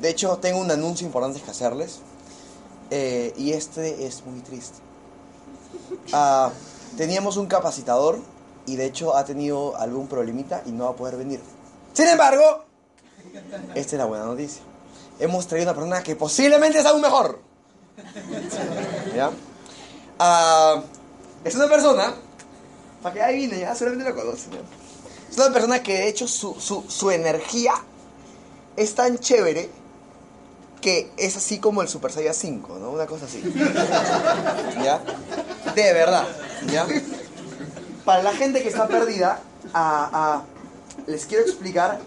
de hecho, tengo un anuncio importante que hacerles. eh, y este es muy triste. Ah, teníamos un capacitador y de hecho ha tenido algún problemita y no va a poder venir. Sin embargo, esta es la buena noticia. Hemos traído una persona que posiblemente es aún mejor. ¿Ya? Ah, es una persona, para que ahí vine, ya solamente lo conocen. Es una persona que de hecho su, su, su energía es tan chévere que es así como el Super Saiyan 5, ¿no? Una cosa así. ¿Ya? De verdad, ¿ya? Para la gente que está perdida, ah, ah, les quiero explicar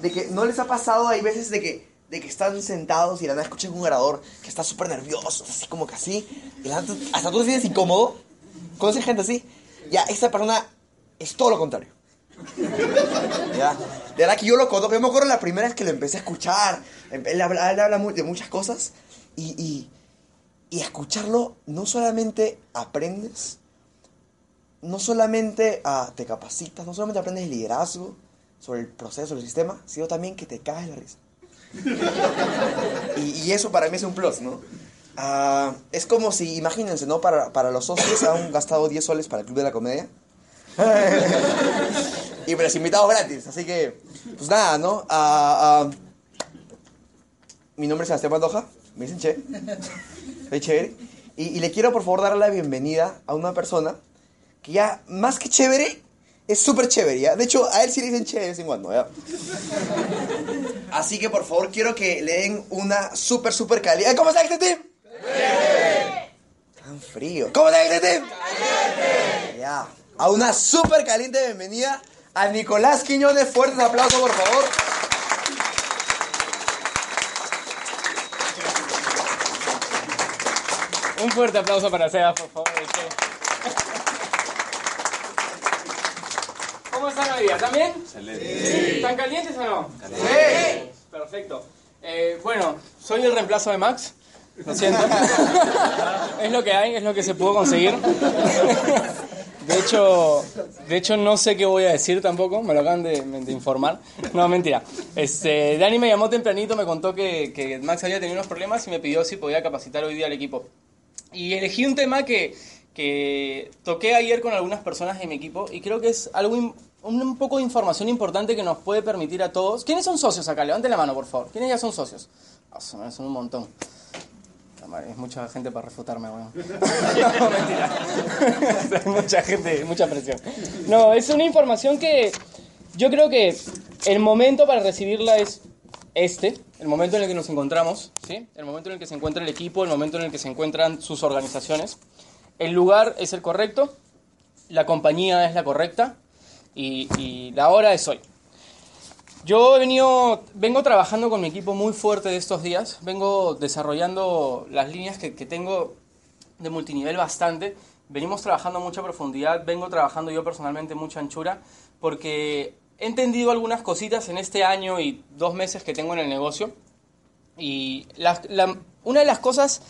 de que no les ha pasado, hay veces de que, de que están sentados y la nada escuchan un orador que está súper nervioso, así como que así, y la hasta tú te sientes incómodo. ¿Conoces gente así? Ya, esta persona es todo lo contrario. Ya. De verdad que yo lo conozco. Yo me acuerdo la primera vez que lo empecé a escuchar. Él habla, él habla de muchas cosas. Y, y, y escucharlo, no solamente aprendes, no solamente ah, te capacitas, no solamente aprendes liderazgo sobre el proceso, el sistema, sino también que te caes la risa. Y, y eso para mí es un plus, ¿no? Ah, es como si, imagínense, ¿no? Para, para los socios han gastado 10 soles para el Club de la Comedia. y para los invitados gratis. Así que, pues nada, ¿no? Ah, mi nombre es Sebastián Pantoja. Me dicen Che. Soy chévere. Y, y le quiero, por favor, dar la bienvenida a una persona que ya, más que chévere, es súper chévere, ¿ya? De hecho, a él sí le dicen Che de vez en cuando, ¿ya? Así que, por favor, quiero que le den una súper, súper calidad. ¿Cómo está este team? Tan frío. ¿Cómo está este team? Ya. A una súper caliente bienvenida a Nicolás Quiñones. Fuertes aplausos, por favor. Un fuerte aplauso para Sebas, por favor. ¿Cómo están hoy día? ¿Están bien? Excelente. ¿Están calientes o no? Sí. Perfecto. Eh, bueno, soy el reemplazo de Max. Lo siento. es lo que hay, es lo que se pudo conseguir. De hecho, de hecho no sé qué voy a decir tampoco, me lo acaban de, de informar. No, mentira. Este, Dani me llamó tempranito, me contó que, que Max había tenido unos problemas y me pidió si podía capacitar hoy día al equipo. Y elegí un tema que, que toqué ayer con algunas personas de mi equipo y creo que es algo un, un poco de información importante que nos puede permitir a todos. ¿Quiénes son socios acá? Levanten la mano, por favor. ¿Quiénes ya son socios? Son son un montón. Es mucha gente para refutarme, weón. No, mentira. Hay mucha gente, mucha presión. No, es una información que yo creo que el momento para recibirla es este, el momento en el que nos encontramos, ¿sí? El momento en el que se encuentra el equipo, el momento en el que se encuentran sus organizaciones. El lugar es el correcto, la compañía es la correcta y, y la hora es hoy. Yo he venido, vengo trabajando con mi equipo muy fuerte de estos días, vengo desarrollando las líneas que, tengo de multinivel bastante, venimos trabajando mucha profundidad, vengo trabajando yo personalmente mucha anchura, porque he entendido algunas cositas en este año y dos meses que tengo en el negocio, y una de las cosas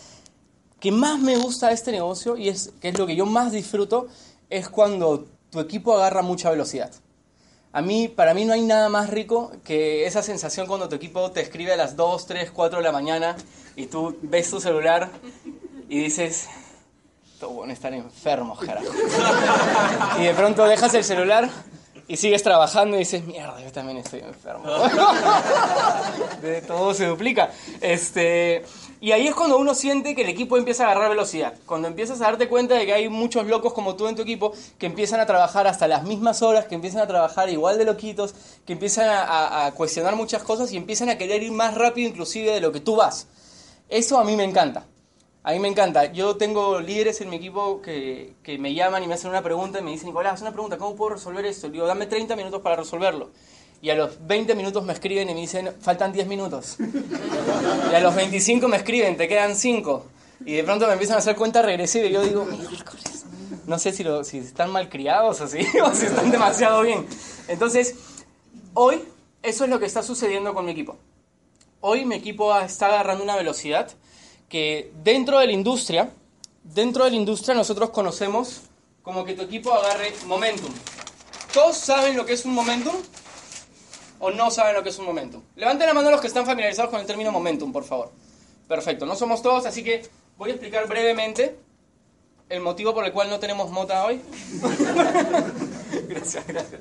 que más me gusta de este negocio, y es, que es lo que yo más disfruto, es cuando tu equipo agarra mucha velocidad. A mí, para mí no hay nada más rico que esa sensación cuando tu equipo te escribe a las 2, 3, 4 de la mañana y tú ves tu celular y dices, estos buenos están enfermos, carajo. y de pronto dejas el celular y sigues trabajando y dices, mierda, yo también estoy enfermo. de todo se duplica. Este, y ahí es cuando uno siente que el equipo empieza a agarrar velocidad. Cuando empiezas a darte cuenta de que hay muchos locos como tú en tu equipo que empiezan a trabajar hasta las mismas horas, que empiezan a trabajar igual de loquitos, que empiezan a, cuestionar muchas cosas y empiezan a querer ir más rápido inclusive de lo que tú vas. Eso a mí me encanta. A mí me encanta. Yo tengo líderes en mi equipo que, que me llaman y me hacen una pregunta y me dicen, Nicolás, una pregunta, ¿cómo puedo resolver esto? Le digo, dame 30 minutos para resolverlo. Y a los 20 minutos me escriben y me dicen, faltan 10 minutos. Y a los 25 me escriben, te quedan 5. Y de pronto me empiezan a hacer cuenta regresiva y yo digo. No sé si, lo- si están mal criados o si, o si están demasiado bien. Entonces, hoy eso es lo que está sucediendo con mi equipo. Hoy mi equipo está agarrando una velocidad que dentro de la industria, dentro de la industria nosotros conocemos como que tu equipo agarre momentum. ¿Todos saben lo que es un momentum? O no saben lo que es un momentum? Levanten la mano los que están familiarizados con el término momentum, por favor. Perfecto, no somos todos, así que voy a explicar brevemente el motivo por el cual no tenemos mota hoy. gracias, gracias.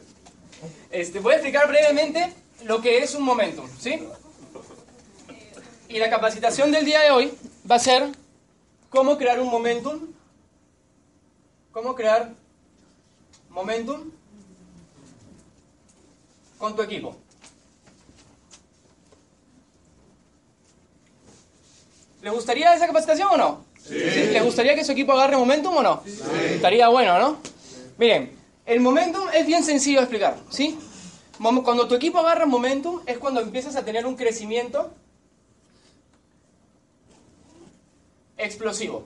Este, voy a explicar brevemente lo que es un momentum, ¿sí? Y la capacitación del día de hoy va a ser cómo crear un momentum. ¿Cómo crear momentum con tu equipo? ¿Le gustaría esa capacitación o no? Sí. ¿Le gustaría que su equipo agarre momentum o no? Sí. Estaría bueno, ¿no? Miren, el momentum es bien sencillo de explicar, ¿sí? Cuando tu equipo agarra momentum es cuando empiezas a tener un crecimiento explosivo.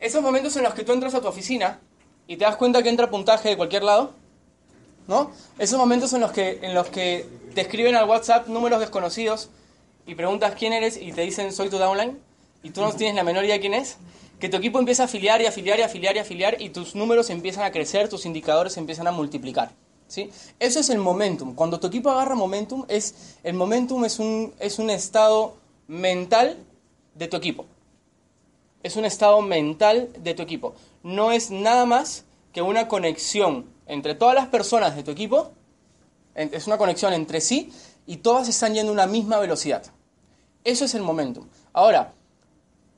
Esos momentos en los que tú entras a tu oficina y te das cuenta que entra puntaje de cualquier lado, ¿no? Esos momentos en los que, en los que te escriben al WhatsApp números desconocidos y preguntas quién eres y te dicen soy tu downline y tú no tienes la menor idea de quién es, que tu equipo empieza a afiliar y afiliar y afiliar y afiliar y tus números empiezan a crecer, tus indicadores empiezan a multiplicar. ¿sí? Eso es el momentum. Cuando tu equipo agarra momentum, es, el momentum es un, es un estado mental de tu equipo. Es un estado mental de tu equipo. No es nada más que una conexión entre todas las personas de tu equipo. Es una conexión entre sí y todas están yendo a una misma velocidad. Eso es el momentum. Ahora,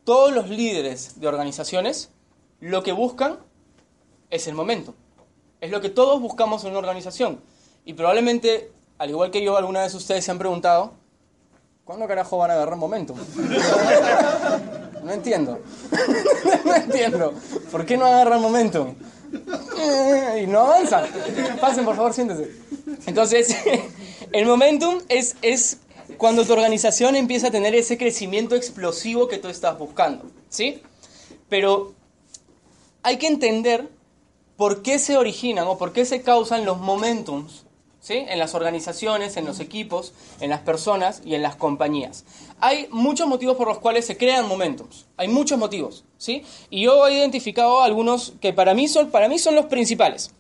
todos los líderes de organizaciones lo que buscan es el momentum. Es lo que todos buscamos en una organización. Y probablemente, al igual que yo, alguna vez ustedes se han preguntado, ¿Cuándo carajo van a agarrar momentum? No entiendo. No entiendo. ¿Por qué no agarran momentum? Y no avanzan. Pasen, por favor, siéntese. Entonces, el momentum es, es cuando tu organización empieza a tener ese crecimiento explosivo que tú estás buscando. ¿Sí? Pero hay que entender por qué se originan o por qué se causan los momentums en las organizaciones, en los equipos, en las personas y en las compañías. Hay muchos motivos por los cuales se crean momentos. Hay muchos motivos. ¿sí? Y yo he identificado algunos que para mí son, los principales.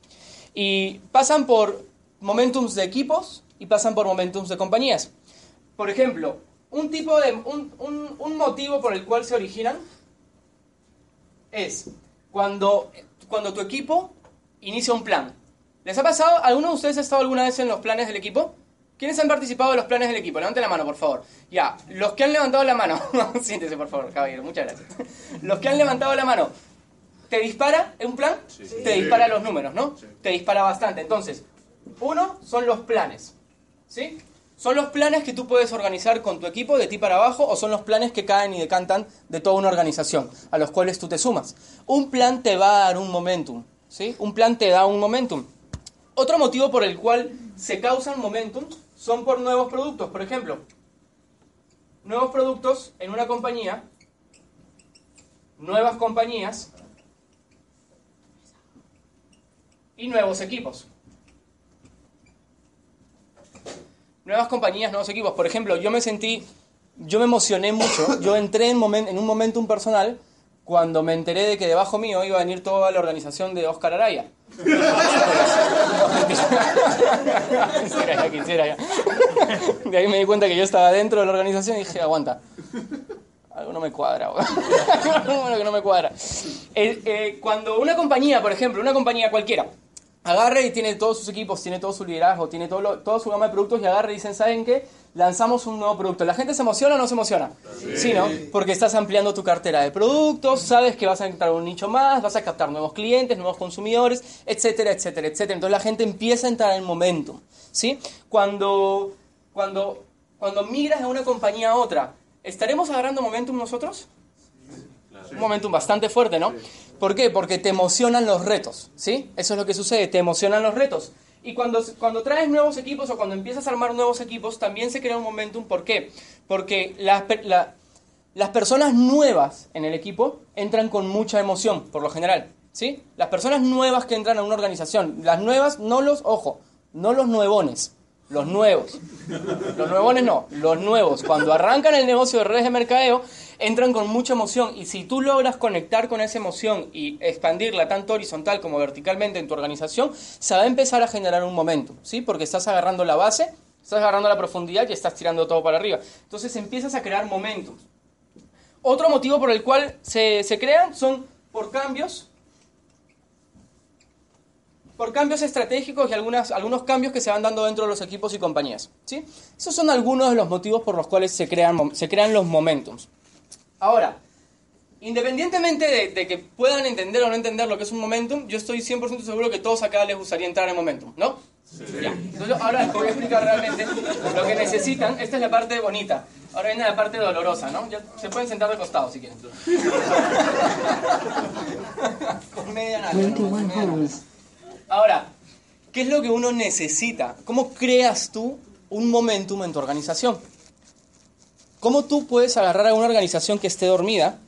Y pasan por momentums de equipos y pasan por momentums de compañías. Por ejemplo, un, tipo de, un, un motivo por el cual se originan es cuando, cuando tu equipo inicia un plan ¿Les ha pasado? ¿Alguno de ustedes ha estado alguna vez en los planes del equipo? ¿Quiénes han participado de los planes del equipo? Levanten la mano, por favor. Ya, los que han levantado la mano. Siéntese, por favor, caballero. Muchas gracias. Los que han levantado la mano. ¿Te dispara en un plan? Sí. Te dispara los números, ¿no? Te dispara bastante. Entonces, uno son los planes. ¿Sí? Son los planes que tú puedes organizar con tu equipo de ti para abajo o son los planes que caen y decantan de toda una organización, a los cuales tú te sumas. Un plan te va a dar un momentum. ¿Sí? Un plan te da un momentum. Otro motivo por el cual se causan momentum son por nuevos productos. Por ejemplo, nuevos productos en una compañía, nuevas compañías y nuevos equipos. Nuevas compañías, nuevos equipos. Por ejemplo, yo me sentí, yo me emocioné mucho, yo entré en, en un momentum personal cuando me enteré de que debajo mío iba a venir toda la organización de Oscar Araya. De ahí me di cuenta que yo estaba dentro de la organización y dije, aguanta. Algo no me cuadra, algo que no me cuadra. Eh, eh, cuando una compañía, por ejemplo, una compañía cualquiera, agarre y tiene todos sus equipos, tiene todo su liderazgo, tiene todo toda su gama de productos y agarre y dicen, ¿saben qué? Lanzamos un nuevo producto. ¿La gente se emociona o no se emociona? Sí. ¿no? Porque estás ampliando tu cartera de productos, sabes que vas a entrar a un nicho más, vas a captar nuevos clientes, nuevos consumidores, etcétera, etcétera, etcétera. Entonces la gente empieza a entrar en el momento. ¿sí? Cuando, cuando, cuando migras de una compañía a otra, ¿estaremos agarrando momentum nosotros? Un momentum bastante fuerte, ¿no? ¿Por qué? Porque te emocionan los retos, ¿sí? Eso es lo que sucede, te emocionan los retos. Y cuando, cuando traes nuevos equipos o cuando empiezas a armar nuevos equipos, también se crea un momentum. ¿Por qué? Porque las, las personas nuevas en el equipo entran con mucha emoción, por lo general, ¿sí? Las personas nuevas que entran a una organización, las nuevas, no los, ojo, no los nuevones, los nuevos. Los nuevones no, los nuevos. Cuando arrancan el negocio de redes de mercadeo, entran con mucha emoción y si tú logras conectar con esa emoción y expandirla tanto horizontal como verticalmente en tu organización, se va a empezar a generar un momento, ¿sí? Porque estás agarrando la base, estás agarrando la profundidad y estás tirando todo para arriba. Entonces empiezas a crear momentos. Otro motivo por el cual se, se crean son por cambios por cambios estratégicos y algunas, algunos cambios que se van dando dentro de los equipos y compañías. ¿sí? Esos son algunos de los motivos por los cuales se crean, se crean los momentums. Ahora, independientemente de, que puedan entender o no entender lo que es un momentum, yo estoy 100% seguro que todos acá les gustaría entrar en momentum, ¿no? Sí. Entonces, ahora les voy a explicar realmente lo que necesitan. Esta es la parte bonita. Ahora viene la parte dolorosa, ¿no? Ya se pueden sentar de costado si quieren. Con media Ahora, ¿qué es lo que uno necesita? ¿Cómo creas tú un momentum en tu organización? ¿Cómo tú puedes agarrar a una organización que esté dormida?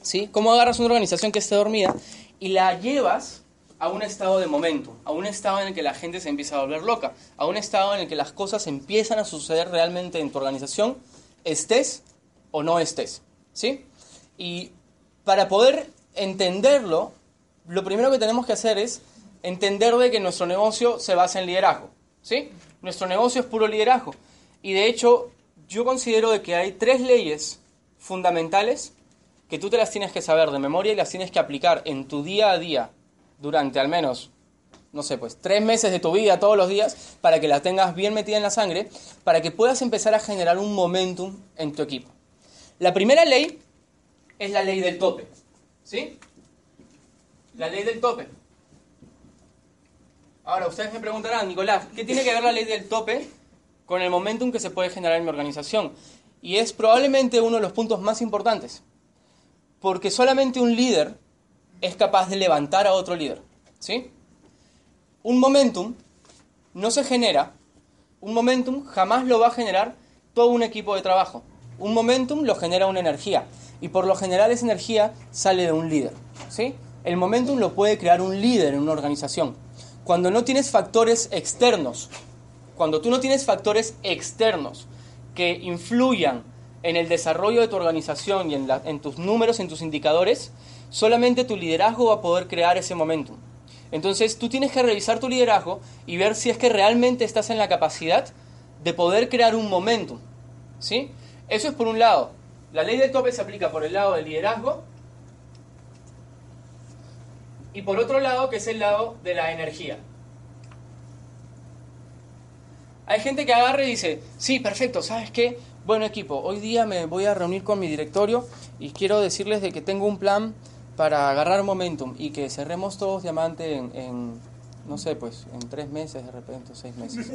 ¿Sí? ¿Cómo agarras una organización que esté dormida y la llevas a un estado de momentum, a un estado en el que la gente se empieza a volver loca, a un estado en el que las cosas empiezan a suceder realmente en tu organización, estés o no estés? ¿Sí? Y para poder entenderlo, lo primero que tenemos que hacer es entender de que nuestro negocio se basa en liderazgo. ¿sí? Nuestro negocio es puro liderazgo. Y de hecho, yo considero de que hay tres leyes fundamentales que tú te las tienes que saber de memoria y las tienes que aplicar en tu día a día durante al menos, no sé, pues tres meses de tu vida todos los días para que la tengas bien metida en la sangre, para que puedas empezar a generar un momentum en tu equipo. La primera ley es la ley del tope. ¿Sí? La ley del tope. Ahora, ustedes me preguntarán, Nicolás, ¿qué tiene que ver la ley del tope con el momentum que se puede generar en mi organización? Y es probablemente uno de los puntos más importantes, porque solamente un líder es capaz de levantar a otro líder. ¿sí? Un momentum no se genera, un momentum jamás lo va a generar todo un equipo de trabajo. Un momentum lo genera una energía, y por lo general esa energía sale de un líder. ¿sí? El momentum lo puede crear un líder en una organización cuando no tienes factores externos, cuando tú no tienes factores externos que influyan en el desarrollo de tu organización y en, tus números, en tus indicadores, solamente tu liderazgo va a poder crear ese momentum. Entonces tú tienes que revisar tu liderazgo y ver si es que realmente estás en la capacidad de poder crear un momentum. ¿sí? Eso es por un lado. La ley del tope se aplica por el lado del liderazgo y por otro lado, que es el lado de la energía. Hay gente que agarra y dice, sí, perfecto, ¿sabes qué? Bueno equipo, hoy día me voy a reunir con mi directorio y quiero decirles de que tengo un plan para agarrar momentum y que cerremos todos diamante en, no sé, pues en tres meses de repente, seis meses.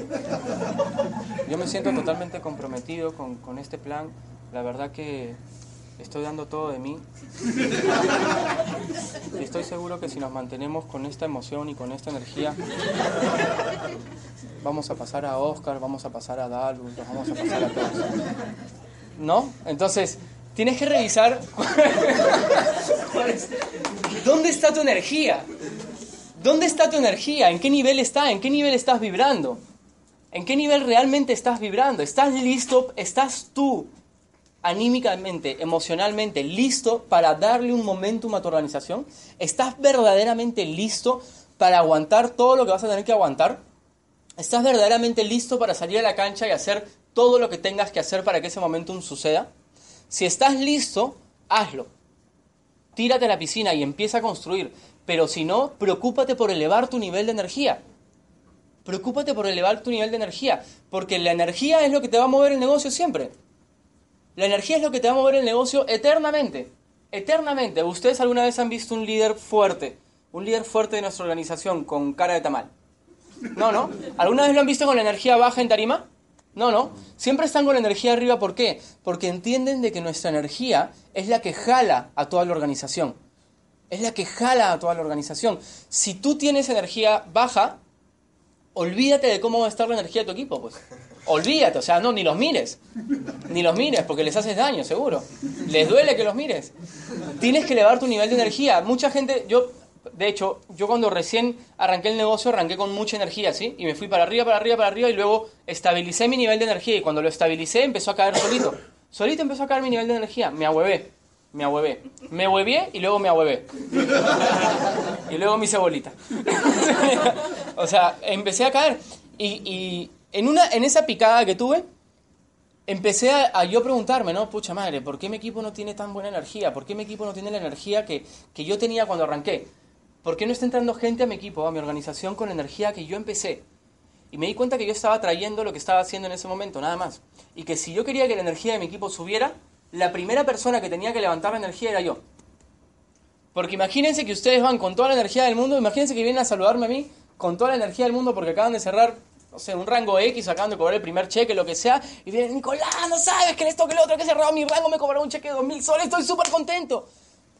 Yo me siento totalmente comprometido con, con este plan. La verdad que estoy dando todo de mí. Y estoy seguro que si nos mantenemos con esta emoción y con esta energía, vamos a pasar a Oscar, vamos a pasar a Dalus, vamos a pasar a todos. ¿No? Entonces, tienes que revisar dónde está tu energía. ¿Dónde está tu energía? ¿En qué nivel está? ¿En qué nivel estás vibrando? ¿En qué nivel realmente estás vibrando? ¿Estás listo? ¿Estás tú anímicamente, emocionalmente listo para darle un momentum a tu organización? ¿Estás verdaderamente listo para aguantar todo lo que vas a tener que aguantar? ¿Estás verdaderamente listo para salir a la cancha y hacer todo lo que tengas que hacer para que ese momentum suceda? Si estás listo, hazlo. Tírate a la piscina y empieza a construir. Pero si no, preocúpate por elevar tu nivel de energía. Preocúpate por elevar tu nivel de energía. Porque la energía es lo que te va a mover el negocio siempre. La energía es lo que te va a mover el negocio eternamente. Eternamente. ¿Ustedes alguna vez han visto un líder fuerte? Un líder fuerte de nuestra organización con cara de tamal. No, ¿no? ¿Alguna vez lo han visto con la energía baja en tarima? No, no. Siempre están con la energía arriba. ¿Por qué? Porque entienden de que nuestra energía es la que jala a toda la organización. Es la que jala a toda la organización. Si tú tienes energía baja, olvídate de cómo va a estar la energía de tu equipo, pues. Olvídate, o sea, no, ni los mires. Ni los mires, porque les haces daño, seguro. Les duele que los mires. Tienes que elevar tu nivel de energía. Mucha gente, yo de hecho, yo cuando recién arranqué el negocio, arranqué con mucha energía, ¿sí? Y me fui para arriba, para arriba, para arriba y luego estabilicé mi nivel de energía. Y cuando lo estabilicé, empezó a caer solito. Solito empezó a caer mi nivel de energía. Me ahuevé, me ahuevé. Me huevé y luego me ahuevé. y luego me hice bolita. o sea, empecé a caer. Y en, una, en esa picada que tuve, empecé a, yo preguntarme, ¿no? Pucha madre, ¿por qué mi equipo no tiene tan buena energía? ¿Por qué mi equipo no tiene la energía que, que yo tenía cuando arranqué? ¿Por qué no está entrando gente a mi equipo, a mi organización, con la energía que yo empecé? Y me di cuenta que yo estaba trayendo lo que estaba haciendo en ese momento, nada más. Y que si yo quería que la energía de mi equipo subiera, la primera persona que tenía que levantar la energía era yo. Porque imagínense que ustedes van con toda la energía del mundo, imagínense que vienen a saludarme a mí con toda la energía del mundo porque acaban de cerrar o sea, un rango X, acaban de cobrar el primer cheque, lo que sea, y viene Nicolás, no sabes que esto, que lo otro, que cerrado mi rango, me cobraron un cheque de 2.000 soles, estoy súper contento.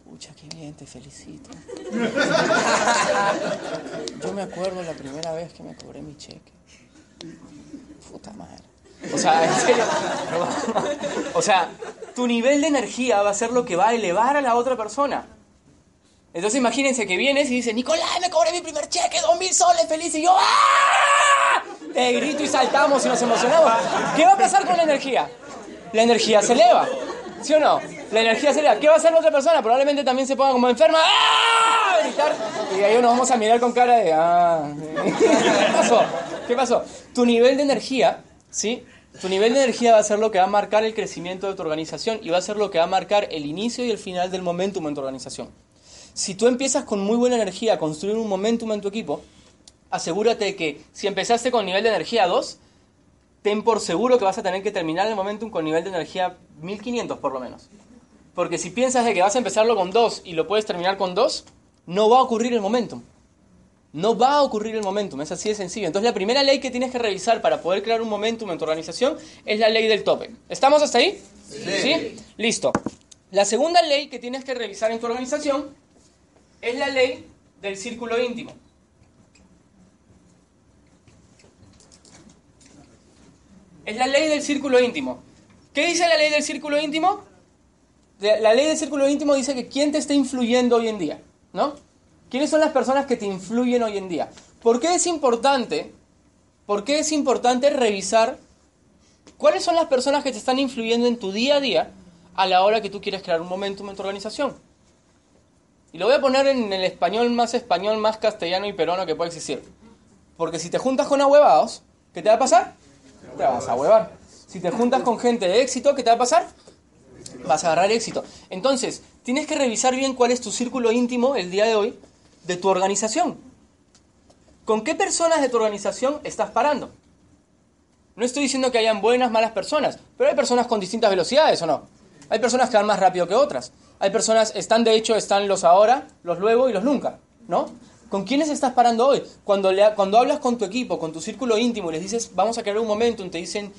Pucha, qué bien, te felicito. Yo me acuerdo la primera vez que me cobré mi cheque. Puta madre. O sea, en serio. O sea, tu nivel de energía va a ser lo que va a elevar a la otra persona. Entonces imagínense que vienes y dices, Nicolás, me cobré mi primer cheque, dos mil soles, feliz, y yo, ¡ah! Te grito y saltamos y nos emocionamos. ¿Qué va a pasar con la energía? La energía se eleva, ¿sí o no? La energía se eleva. ¿Qué va a hacer la otra persona? Probablemente también se ponga como enferma, ¡ah! gritar, y ahí nos vamos a mirar con cara de, ¡ah! ¿Qué pasó? ¿Qué pasó? Tu nivel de energía, ¿sí? Tu nivel de energía va a ser lo que va a marcar el crecimiento de tu organización y va a ser lo que va a marcar el inicio y el final del momentum en tu organización. Si tú empiezas con muy buena energía a construir un momentum en tu equipo, asegúrate que si empezaste con nivel de energía 2, ten por seguro que vas a tener que terminar el momentum con nivel de energía 1500 por lo menos. Porque si piensas de que vas a empezarlo con 2 y lo puedes terminar con 2, no va a ocurrir el momentum. No va a ocurrir el momentum, es así de sencillo. Entonces la primera ley que tienes que revisar para poder crear un momentum en tu organización es la ley del tope. ¿Estamos hasta ahí? ¿Sí? Listo. La segunda ley que tienes que revisar en tu organización es la ley del círculo íntimo. Es la ley del círculo íntimo. ¿Qué dice la ley del círculo íntimo? La ley del círculo íntimo dice que quién te está influyendo hoy en día, ¿no? ¿Quiénes son las personas que te influyen hoy en día? ¿Por qué es importante? ¿Por qué es importante revisar cuáles son las personas que te están influyendo en tu día a día a la hora que tú quieres crear un momentum en tu organización? Y lo voy a poner en el español más español, más castellano y peruano que puede existir. Porque si te juntas con ahuevados, ¿qué te va a pasar? Te vas a huevar. Si te juntas con gente de éxito, ¿qué te va a pasar? Vas a agarrar éxito. Entonces, tienes que revisar bien cuál es tu círculo íntimo el día de hoy de tu organización. ¿Con qué personas de tu organización estás parando? No estoy diciendo que hayan buenas, malas personas, pero hay personas con distintas velocidades, ¿o no? Hay personas que van más rápido que otras. Hay personas, están de hecho, están los ahora, los luego y los nunca, ¿no? ¿Con quiénes estás parando hoy? Cuando, cuando hablas con tu equipo, con tu círculo íntimo y les dices, vamos a crear un momentum, te dicen,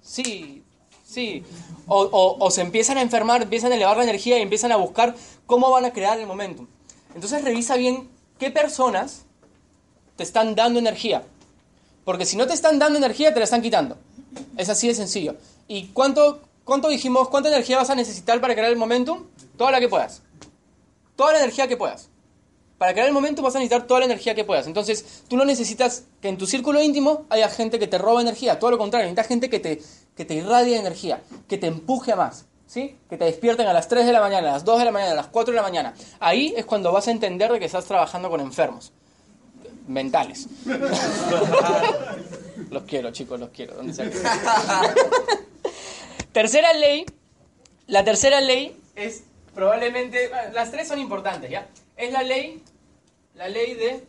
sí, sí. O, o, se empiezan a enfermar, empiezan a elevar la energía y empiezan a buscar cómo van a crear el momentum. Entonces revisa bien qué personas te están dando energía. Porque si no te están dando energía, te la están quitando. Es así de sencillo. ¿Y cuánto, ¿Cuánto dijimos? ¿Cuánta energía vas a necesitar para crear el momentum? Toda la que puedas. Toda la energía que puedas. Para crear el momentum vas a necesitar toda la energía que puedas. Entonces, tú no necesitas que en tu círculo íntimo haya gente que te roba energía. Todo lo contrario, necesitas gente que te, que te irradie energía, que te empuje a más. ¿Sí? Que te despierten a las 3 de la mañana, a las 2 de la mañana, a las 4 de la mañana. Ahí es cuando vas a entender de que estás trabajando con enfermos mentales. los quiero, chicos, los quiero. ¿Dónde Tercera ley, la tercera ley es probablemente, las tres son importantes, ¿ya? Es la ley, la ley de,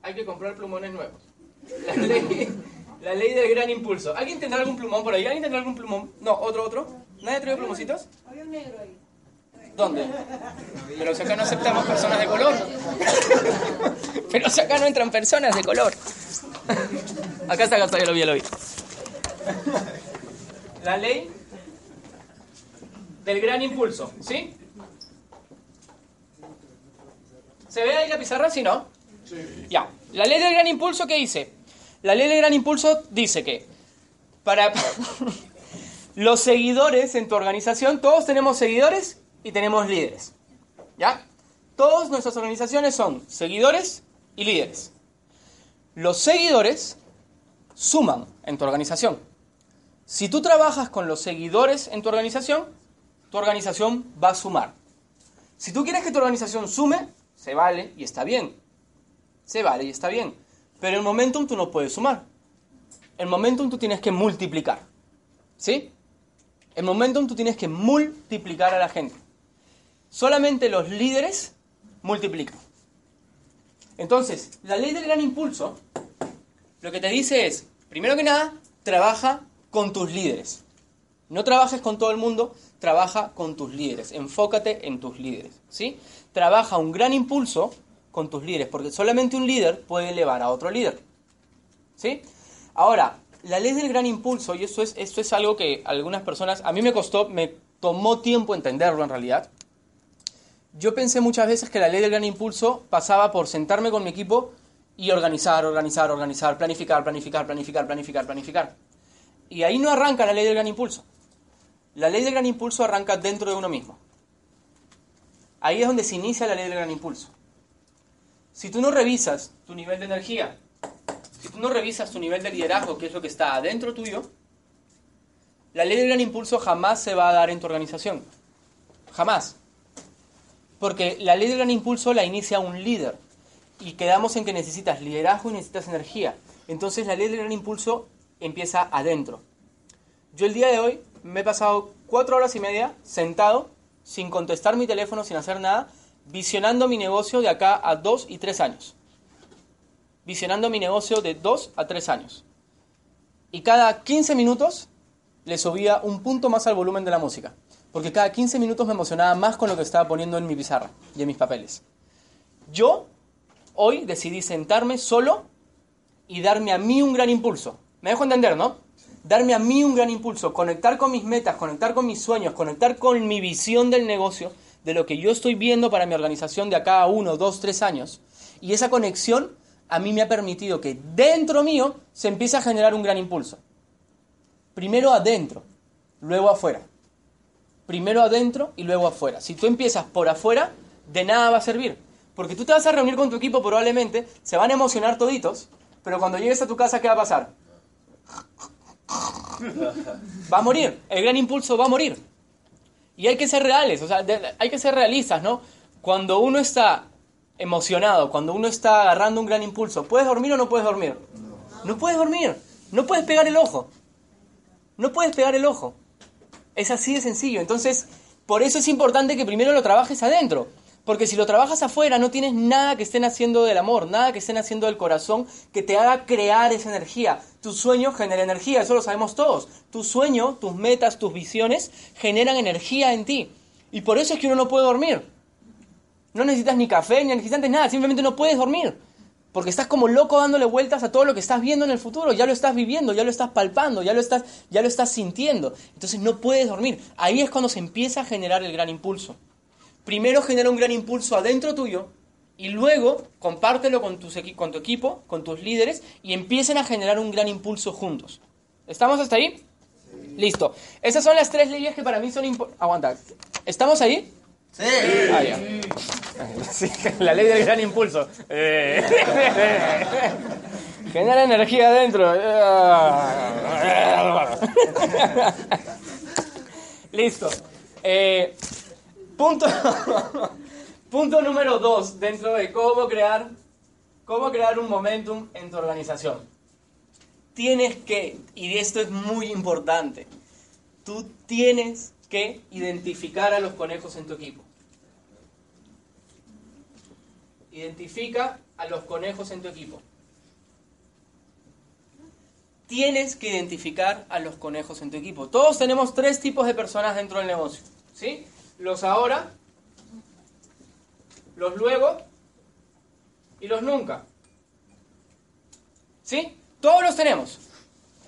hay que comprar plumones nuevos. La ley, la ley del gran impulso. ¿Alguien tendrá algún plumón por ahí? ¿Alguien tendrá algún plumón? No, otro, otro. ¿Nadie trae plumoncitos? Había un negro ahí. ¿Dónde? Pero si acá no aceptamos personas de color. Pero si acá no entran personas de color. Acá está, acá está, ya lo vi, ya lo vi la ley del gran impulso, ¿sí? ¿Se ve ahí la pizarra? ¿Sí, no? Sí. Ya. La ley del gran impulso, ¿qué dice? La ley del gran impulso dice que para los seguidores en tu organización, todos tenemos seguidores y tenemos líderes. ¿Ya? Todas nuestras organizaciones son seguidores y líderes. Los seguidores suman en tu organización. Si tú trabajas con los seguidores en tu organización, tu organización va a sumar. Si tú quieres que tu organización sume, se vale y está bien. Se vale y está bien. Pero el momentum tú no puedes sumar. El momentum tú tienes que multiplicar. ¿Sí? El momentum tú tienes que multiplicar a la gente. Solamente los líderes multiplican. Entonces, la ley del gran impulso lo que te dice es, primero que nada, trabaja con tus líderes. No trabajes con todo el mundo, trabaja con tus líderes. Enfócate en tus líderes. ¿sí? Trabaja un gran impulso con tus líderes, porque solamente un líder puede elevar a otro líder. ¿sí? Ahora, la ley del gran impulso, y esto es, esto es algo que algunas personas, a mí me costó, me tomó tiempo entenderlo en realidad. Yo pensé muchas veces que la ley del gran impulso pasaba por sentarme con mi equipo y organizar, organizar, organizar, planificar, planificar, planificar, planificar, planificar. Y ahí no arranca la ley del gran impulso. La ley del gran impulso arranca dentro de uno mismo. Ahí es donde se inicia la ley del gran impulso. Si tú no revisas tu nivel de energía, si tú no revisas tu nivel de liderazgo, que es lo que está adentro tuyo, la ley del gran impulso jamás se va a dar en tu organización. Jamás. Porque la ley del gran impulso la inicia un líder y quedamos en que necesitas liderazgo y necesitas energía. Entonces la ley del gran impulso empieza adentro. Yo el día de hoy me he pasado cuatro horas y media sentado, sin contestar mi teléfono, sin hacer nada, visionando mi negocio de acá a dos y tres años. Visionando mi negocio de dos a tres años. Y cada 15 minutos le subía un punto más al volumen de la música. Porque cada 15 minutos me emocionaba más con lo que estaba poniendo en mi pizarra y en mis papeles. Yo hoy decidí sentarme solo y darme a mí un gran impulso. ¿Me dejo entender, no? Darme a mí un gran impulso, conectar con mis metas, conectar con mis sueños, conectar con mi visión del negocio, de lo que yo estoy viendo para mi organización de acá a uno, dos, tres años. Y esa conexión a mí me ha permitido que dentro mío se empiece a generar un gran impulso. Primero adentro, luego afuera. Primero adentro y luego afuera. Si tú empiezas por afuera, de nada va a servir. Porque tú te vas a reunir con tu equipo probablemente, se van a emocionar toditos, pero cuando llegues a tu casa, ¿qué va a pasar? Va a morir, el gran impulso va a morir. Y hay que ser reales, o sea, hay que ser realistas, ¿no? Cuando uno está emocionado, cuando uno está agarrando un gran impulso, ¿puedes dormir o no puedes dormir? No puedes dormir, no puedes pegar el ojo. No puedes pegar el ojo. Es así de sencillo. Entonces, por eso es importante que primero lo trabajes adentro. Porque si lo trabajas afuera, no tienes nada que estén haciendo del amor, nada que estén haciendo del corazón que te haga crear esa energía. Tu sueño genera energía, eso lo sabemos todos. Tu sueño, tus metas, tus visiones generan energía en ti. Y por eso es que uno no puede dormir. No necesitas ni café, ni necesitas nada, simplemente no puedes dormir. Porque estás como loco dándole vueltas a todo lo que estás viendo en el futuro. Ya lo estás viviendo, ya lo estás palpando, ya lo estás, ya lo estás sintiendo. Entonces no puedes dormir. Ahí es cuando se empieza a generar el gran impulso primero genera un gran impulso adentro tuyo y luego compártelo con, con tu equipo, con tus líderes y empiecen a generar un gran impulso juntos. ¿Estamos hasta ahí? Listo. Esas son las tres leyes que para mí son importantes. Aguanta. ¿Estamos ahí? Sí. Ah, La ley del gran impulso. Eh. Genera energía adentro. Listo. Eh, Punto, punto número dos dentro de cómo crear, cómo crear un momentum en tu organización. Tienes que, y esto es muy importante, tú tienes que identificar a los conejos en tu equipo. Identifica a los conejos en tu equipo. Tienes que identificar a los conejos en tu equipo. Todos tenemos tres tipos de personas dentro del negocio. ¿Sí? Los ahora, los luego y los nunca. ¿Sí? Todos los tenemos.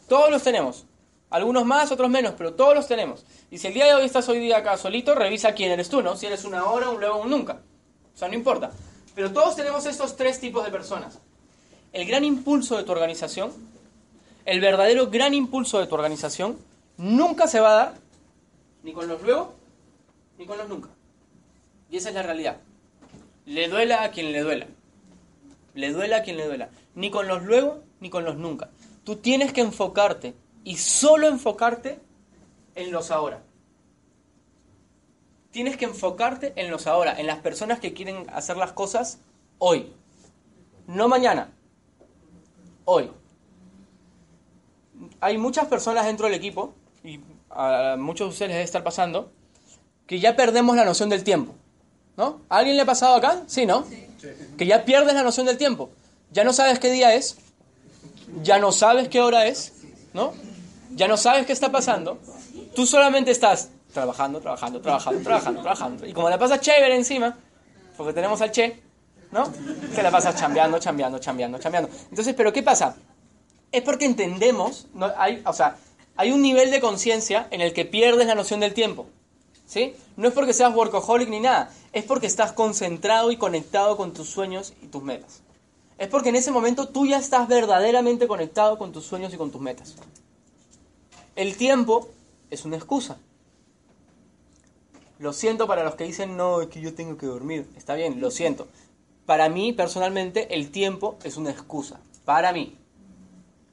Todos los tenemos. Algunos más, otros menos, pero todos los tenemos. Y si el día de hoy estás hoy día acá solito, revisa quién eres tú, ¿no? Si eres un ahora, un luego, un nunca. O sea, no importa. Pero todos tenemos estos tres tipos de personas. El gran impulso de tu organización, el verdadero gran impulso de tu organización, nunca se va a dar ni con los luego ni con los nunca. Y esa es la realidad. Le duela a quien le duela. Le duela a quien le duela. Ni con los luego, ni con los nunca. Tú tienes que enfocarte y solo enfocarte en los ahora. Tienes que enfocarte en los ahora, en las personas que quieren hacer las cosas hoy. No mañana. Hoy. Hay muchas personas dentro del equipo, y a muchos de ustedes les debe estar pasando, que ya perdemos la noción del tiempo. ¿No? ¿A alguien le ha pasado acá? Sí, ¿no? Que ya pierdes la noción del tiempo. Ya no sabes qué día es, ya no sabes qué hora es, ¿no? Ya no sabes qué está pasando. Tú solamente estás trabajando, trabajando, trabajando, trabajando, trabajando. Y como la pasas chévere encima, porque tenemos al Che, ¿no? Te la pasas chambeando, chambeando, chambeando, chambeando. Entonces, ¿pero qué pasa? Es porque entendemos, no, hay, o sea, hay un nivel de conciencia en el que pierdes la noción del tiempo. ¿Sí? No es porque seas workaholic ni nada, es porque estás concentrado y conectado con tus sueños y tus metas. Es porque en ese momento tú ya estás verdaderamente conectado con tus sueños y con tus metas. El tiempo es una excusa. Lo siento para los que dicen, no, es que yo tengo que dormir. Está bien, lo siento. Para mí, personalmente, el tiempo es una excusa. Para mí.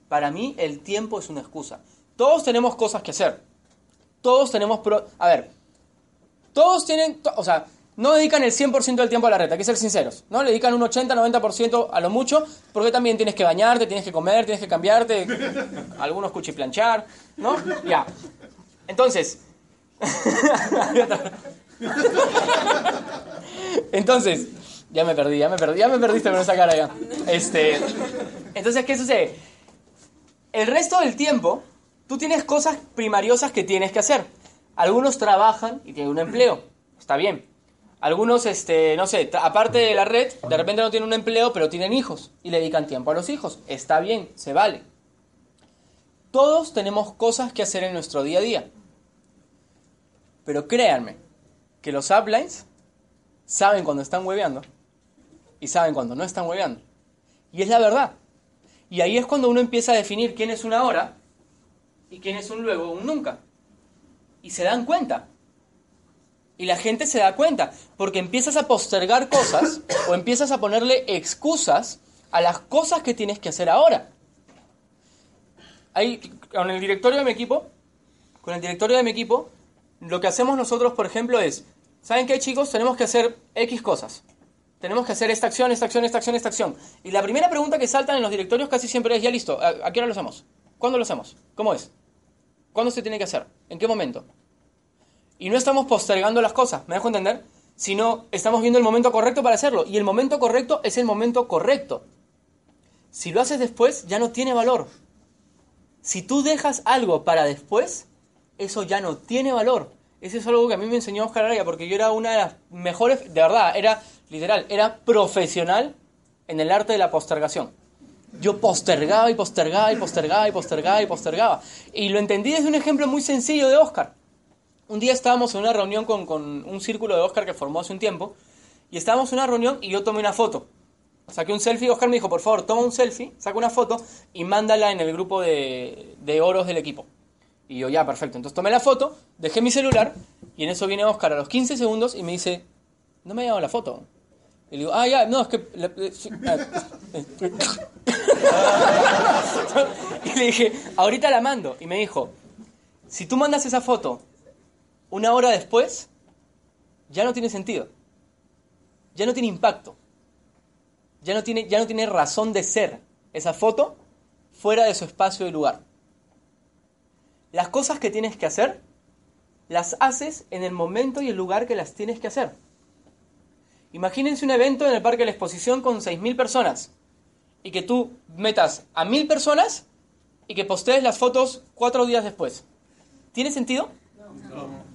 Para mí, el tiempo es una excusa. Todos tenemos cosas que hacer. Todos tenemos... A ver, todos tienen... O sea, no dedican el 100% del tiempo a la reta, hay que ser sinceros. ¿no? Le dedican un 80-90% a lo mucho, porque también tienes que bañarte, tienes que comer, tienes que cambiarte, algunos cuchiplanchar, ¿no? Ya. Entonces, entonces, ya me perdí, ya me perdí, ya me perdiste con esa cara ya. Este, entonces, ¿qué sucede? El resto del tiempo, tú tienes cosas primariosas que tienes que hacer. Algunos trabajan y tienen un empleo, está bien. Algunos, este, no sé, aparte de la red, de repente no tienen un empleo, pero tienen hijos y le dedican tiempo a los hijos. Está bien, se vale. Todos tenemos cosas que hacer en nuestro día a día. Pero créanme, que los uplines saben cuando están hueveando y saben cuando no están hueveando. Y es la verdad. Y ahí es cuando uno empieza a definir quién es un ahora y quién es un luego o un nunca. Y se dan cuenta. Y la gente se da cuenta, porque empiezas a postergar cosas o empiezas a ponerle excusas a las cosas que tienes que hacer ahora. Ahí, con el directorio de mi equipo, con el directorio de mi equipo, lo que hacemos nosotros, por ejemplo, es, ¿saben qué chicos? Tenemos que hacer X cosas. Tenemos que hacer esta acción, esta acción, esta acción, esta acción. Y la primera pregunta que saltan en los directorios casi siempre es, ya listo, ¿a, qué hora lo hacemos? ¿Cuándo lo hacemos? ¿Cómo es? ¿Cuándo se tiene que hacer? ¿En qué momento? Y no estamos postergando las cosas, ¿me dejo entender? Sino estamos viendo el momento correcto para hacerlo. Y el momento correcto es el momento correcto. Si lo haces después, ya no tiene valor. Si tú dejas algo para después, eso ya no tiene valor. Eso es algo que a mí me enseñó Oscar Araya, porque yo era una de las mejores, de verdad, era literal, era profesional en el arte de la postergación. Yo postergaba y postergaba y postergaba y postergaba y postergaba. Y lo entendí desde un ejemplo muy sencillo de Oscar. Un día estábamos en una reunión con, con un círculo de Oscar que formó hace un tiempo, y estábamos en una reunión y yo tomé una foto. Saqué un selfie, Oscar me dijo, por favor, toma un selfie, saca una foto y mándala en el grupo de, de oros del equipo. Y yo, ya, perfecto. Entonces tomé la foto, dejé mi celular y en eso viene Oscar a los 15 segundos y me dice, no me ha llegado la foto. Y le digo, ah, ya, no, es que... y le dije, ahorita la mando. Y me dijo, si tú mandas esa foto una hora después, ya no tiene sentido. Ya no tiene impacto. Ya no tiene, ya no tiene razón de ser esa foto fuera de su espacio y lugar. Las cosas que tienes que hacer, las haces en el momento y el lugar que las tienes que hacer. Imagínense un evento en el Parque de la Exposición con 6.000 personas y que tú metas a 1.000 personas y que postees las fotos cuatro días después. ¿Tiene sentido? No.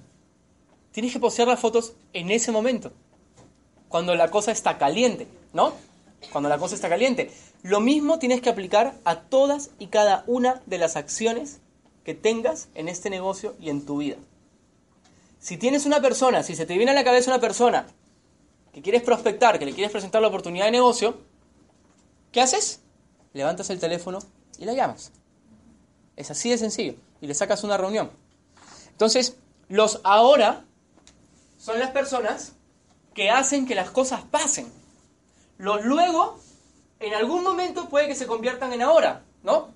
Tienes que postear las fotos en ese momento, cuando la cosa está caliente, ¿no? Cuando la cosa está caliente. Lo mismo tienes que aplicar a todas y cada una de las acciones que tengas en este negocio y en tu vida. Si tienes una persona, si se te viene a la cabeza una persona que quieres prospectar, que le quieres presentar la oportunidad de negocio, ¿qué haces? Levantas el teléfono y la llamas. Es así de sencillo. Y le sacas una reunión. Entonces, los ahora son las personas que hacen que las cosas pasen. Los luego, en algún momento puede que se conviertan en ahora, ¿no?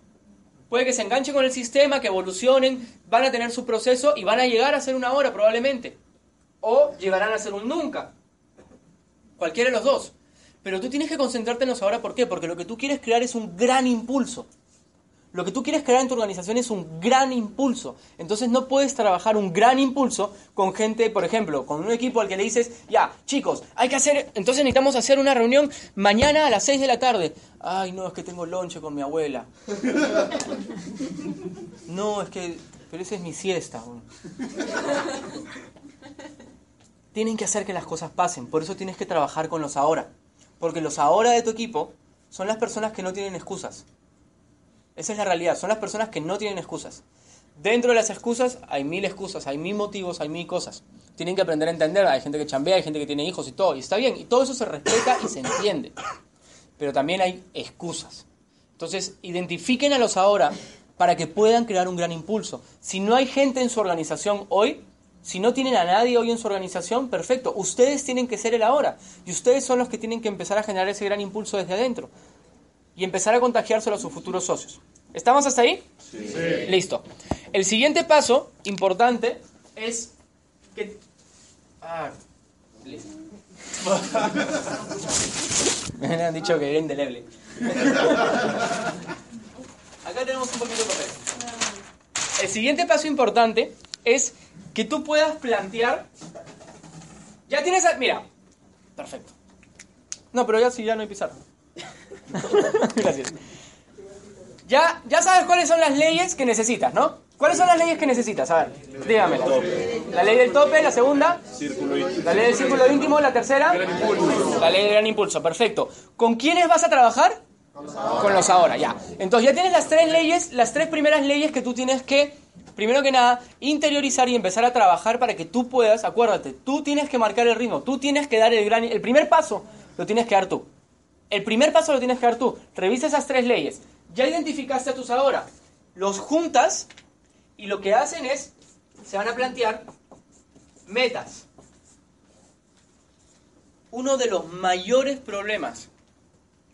Puede que se enganchen con el sistema, que evolucionen, van a tener su proceso y van a llegar a ser una hora probablemente. O llegarán a ser un nunca. Cualquiera de los dos. Pero tú tienes que concentrarte en los ahora, ¿por qué? Porque lo que tú quieres crear es un gran impulso. Lo que tú quieres crear en tu organización es un gran impulso. Entonces no puedes trabajar un gran impulso con gente, por ejemplo, con un equipo al que le dices, ya, chicos, hay que hacer, entonces necesitamos hacer una reunión mañana a las 6 de la tarde. Ay, no, es que tengo lonche con mi abuela. No, es que, pero esa es mi siesta. Tienen que hacer que las cosas pasen, por eso tienes que trabajar con los ahora. Porque los ahora de tu equipo son las personas que no tienen excusas. Esa es la realidad. Son las personas que no tienen excusas. Dentro de las excusas hay mil excusas, hay mil motivos, hay mil cosas. Tienen que aprender a entender. Hay gente que chambea, hay gente que tiene hijos y todo. Y está bien. Y todo eso se respeta y se entiende. Pero también hay excusas. Entonces, identifiquen a los ahora para que puedan crear un gran impulso. Si no hay gente en su organización hoy, si no tienen a nadie hoy en su organización, perfecto. Ustedes tienen que ser el ahora. Y ustedes son los que tienen que empezar a generar ese gran impulso desde adentro y empezar a contagiárselo a sus futuros socios. ¿Estamos hasta ahí? Sí. Listo. El siguiente paso importante es que... Ah, listo. Me han dicho que era indeleble. Acá tenemos un poquito de papel. El siguiente paso importante es que tú puedas plantear... Ya tienes... Mira. Perfecto. No, pero ya sí, ya no hay pizarra. Gracias. Ya, ya sabes cuáles son las leyes que necesitas, ¿no? ¿Cuáles son las leyes que necesitas? A ver, dígamela. La ley del tope, la segunda. La ley del círculo íntimo, la tercera. La ley del gran impulso, perfecto. ¿Con quiénes vas a trabajar? Con los ahora, ya. Entonces ya tienes las tres leyes, las tres primeras leyes que tú tienes que, primero que nada, interiorizar y empezar a trabajar para que tú puedas, acuérdate, tú tienes que marcar el ritmo, tú tienes que dar el gran, el primer paso, lo tienes que dar tú. El primer paso lo tienes que dar tú. Revisa esas tres leyes. Ya identificaste a tus ahora. Los juntas y lo que hacen es, se van a plantear metas. Uno de los mayores problemas,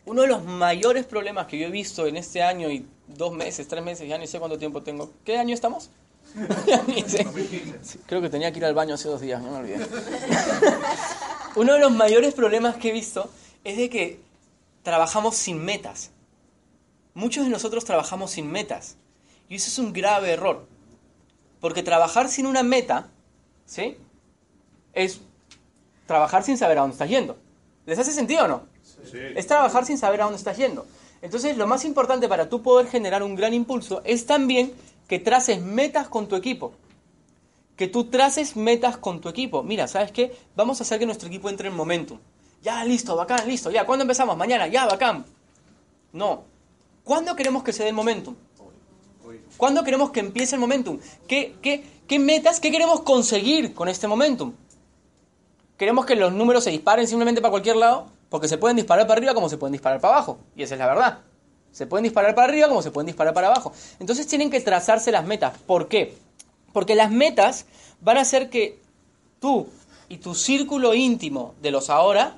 uno de los mayores problemas que yo he visto en este año y dos meses, tres meses, ya ni sé cuánto tiempo tengo. ¿Qué año estamos? Creo que tenía que ir al baño hace dos días, no me olvidé. uno de los mayores problemas que he visto es de que trabajamos sin metas. Muchos de nosotros trabajamos sin metas. Y eso es un grave error. Porque trabajar sin una meta, ¿sí? Es trabajar sin saber a dónde estás yendo. ¿Les hace sentido o no? Sí. Es trabajar sin saber a dónde estás yendo. Entonces, lo más importante para tú poder generar un gran impulso es también que traces metas con tu equipo. Que tú traces metas con tu equipo. Mira, ¿sabes qué? Vamos a hacer que nuestro equipo entre en momentum. Ya, listo, bacán, listo. Ya, ¿cuándo empezamos? Mañana, ya, bacán. No. ¿Cuándo queremos que se dé el momentum? ¿Cuándo queremos que empiece el momentum? ¿Qué, qué, qué metas, qué queremos conseguir con este momentum? ¿Queremos que los números se disparen simplemente para cualquier lado? Porque se pueden disparar para arriba como se pueden disparar para abajo. Y esa es la verdad. Se pueden disparar para arriba como se pueden disparar para abajo. Entonces tienen que trazarse las metas. ¿Por qué? Porque las metas van a hacer que tú y tu círculo íntimo de los ahora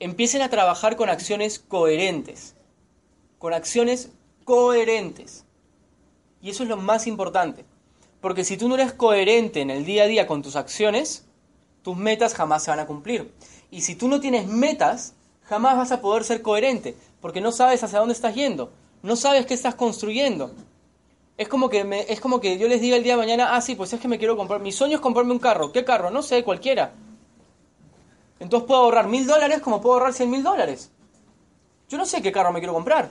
empiecen a trabajar con acciones coherentes. Con acciones coherentes. Y eso es lo más importante. Porque si tú no eres coherente en el día a día con tus acciones, tus metas jamás se van a cumplir. Y si tú no tienes metas, jamás vas a poder ser coherente, porque no sabes hacia dónde estás yendo, no sabes qué estás construyendo. Es como que, me, es como que yo les diga el día de mañana, ah, sí, pues es que me quiero comprar, mi sueño es comprarme un carro. ¿Qué carro? No sé, cualquiera. Entonces puedo ahorrar mil dólares como puedo ahorrar cien mil dólares. Yo no sé qué carro me quiero comprar.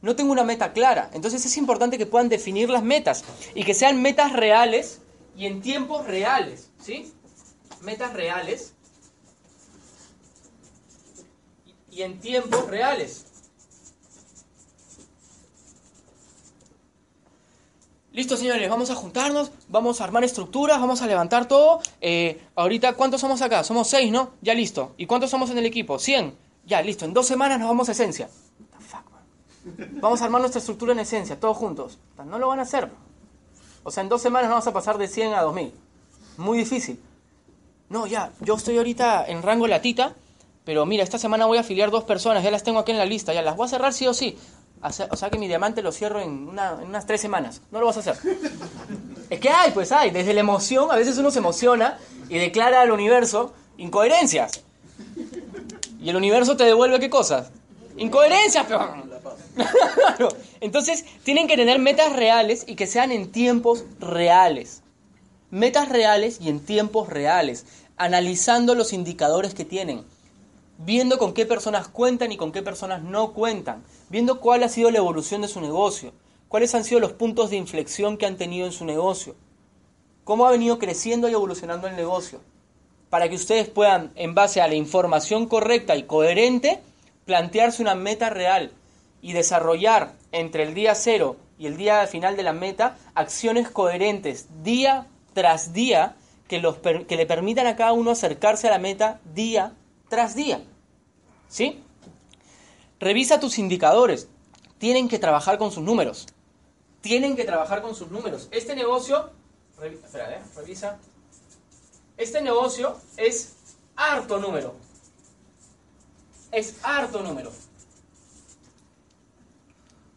No tengo una meta clara. Entonces es importante que puedan definir las metas y que sean metas reales y en tiempos reales. ¿Sí? Metas reales y en tiempos reales. Listo, señores, vamos a juntarnos, vamos a armar estructuras, vamos a levantar todo. Eh, ahorita, ¿cuántos somos acá? Somos seis, ¿no? Ya listo. ¿Y cuántos somos en el equipo? Cien. Ya, listo. En dos semanas nos vamos a esencia. Vamos a armar nuestra estructura en esencia, todos juntos. No lo van a hacer. O sea, en dos semanas vamos a pasar de 100 a 2000. Muy difícil. No, ya, yo estoy ahorita en rango latita, pero mira, esta semana voy a afiliar dos personas, ya las tengo aquí en la lista, ya las voy a cerrar sí o sí. O sea que mi diamante lo cierro en, en unas tres semanas. No lo vas a hacer. Es que hay, pues hay. Desde la emoción, a veces uno se emociona y declara al universo incoherencias. Y el universo te devuelve qué cosas? Incoherencias, pero... Entonces, tienen que tener metas reales y que sean en tiempos reales. Metas reales y en tiempos reales. Analizando los indicadores que tienen. Viendo con qué personas cuentan y con qué personas no cuentan. Viendo cuál ha sido la evolución de su negocio. Cuáles han sido los puntos de inflexión que han tenido en su negocio. Cómo ha venido creciendo y evolucionando el negocio para que ustedes puedan, en base a la información correcta y coherente, plantearse una meta real y desarrollar entre el día cero y el día final de la meta acciones coherentes día tras día que, los, que le permitan a cada uno acercarse a la meta día tras día. ¿Sí? Revisa tus indicadores. Tienen que trabajar con sus números. Tienen que trabajar con sus números. Este negocio... Espera, ¿eh? Revisa. Este negocio es harto número. Es harto número.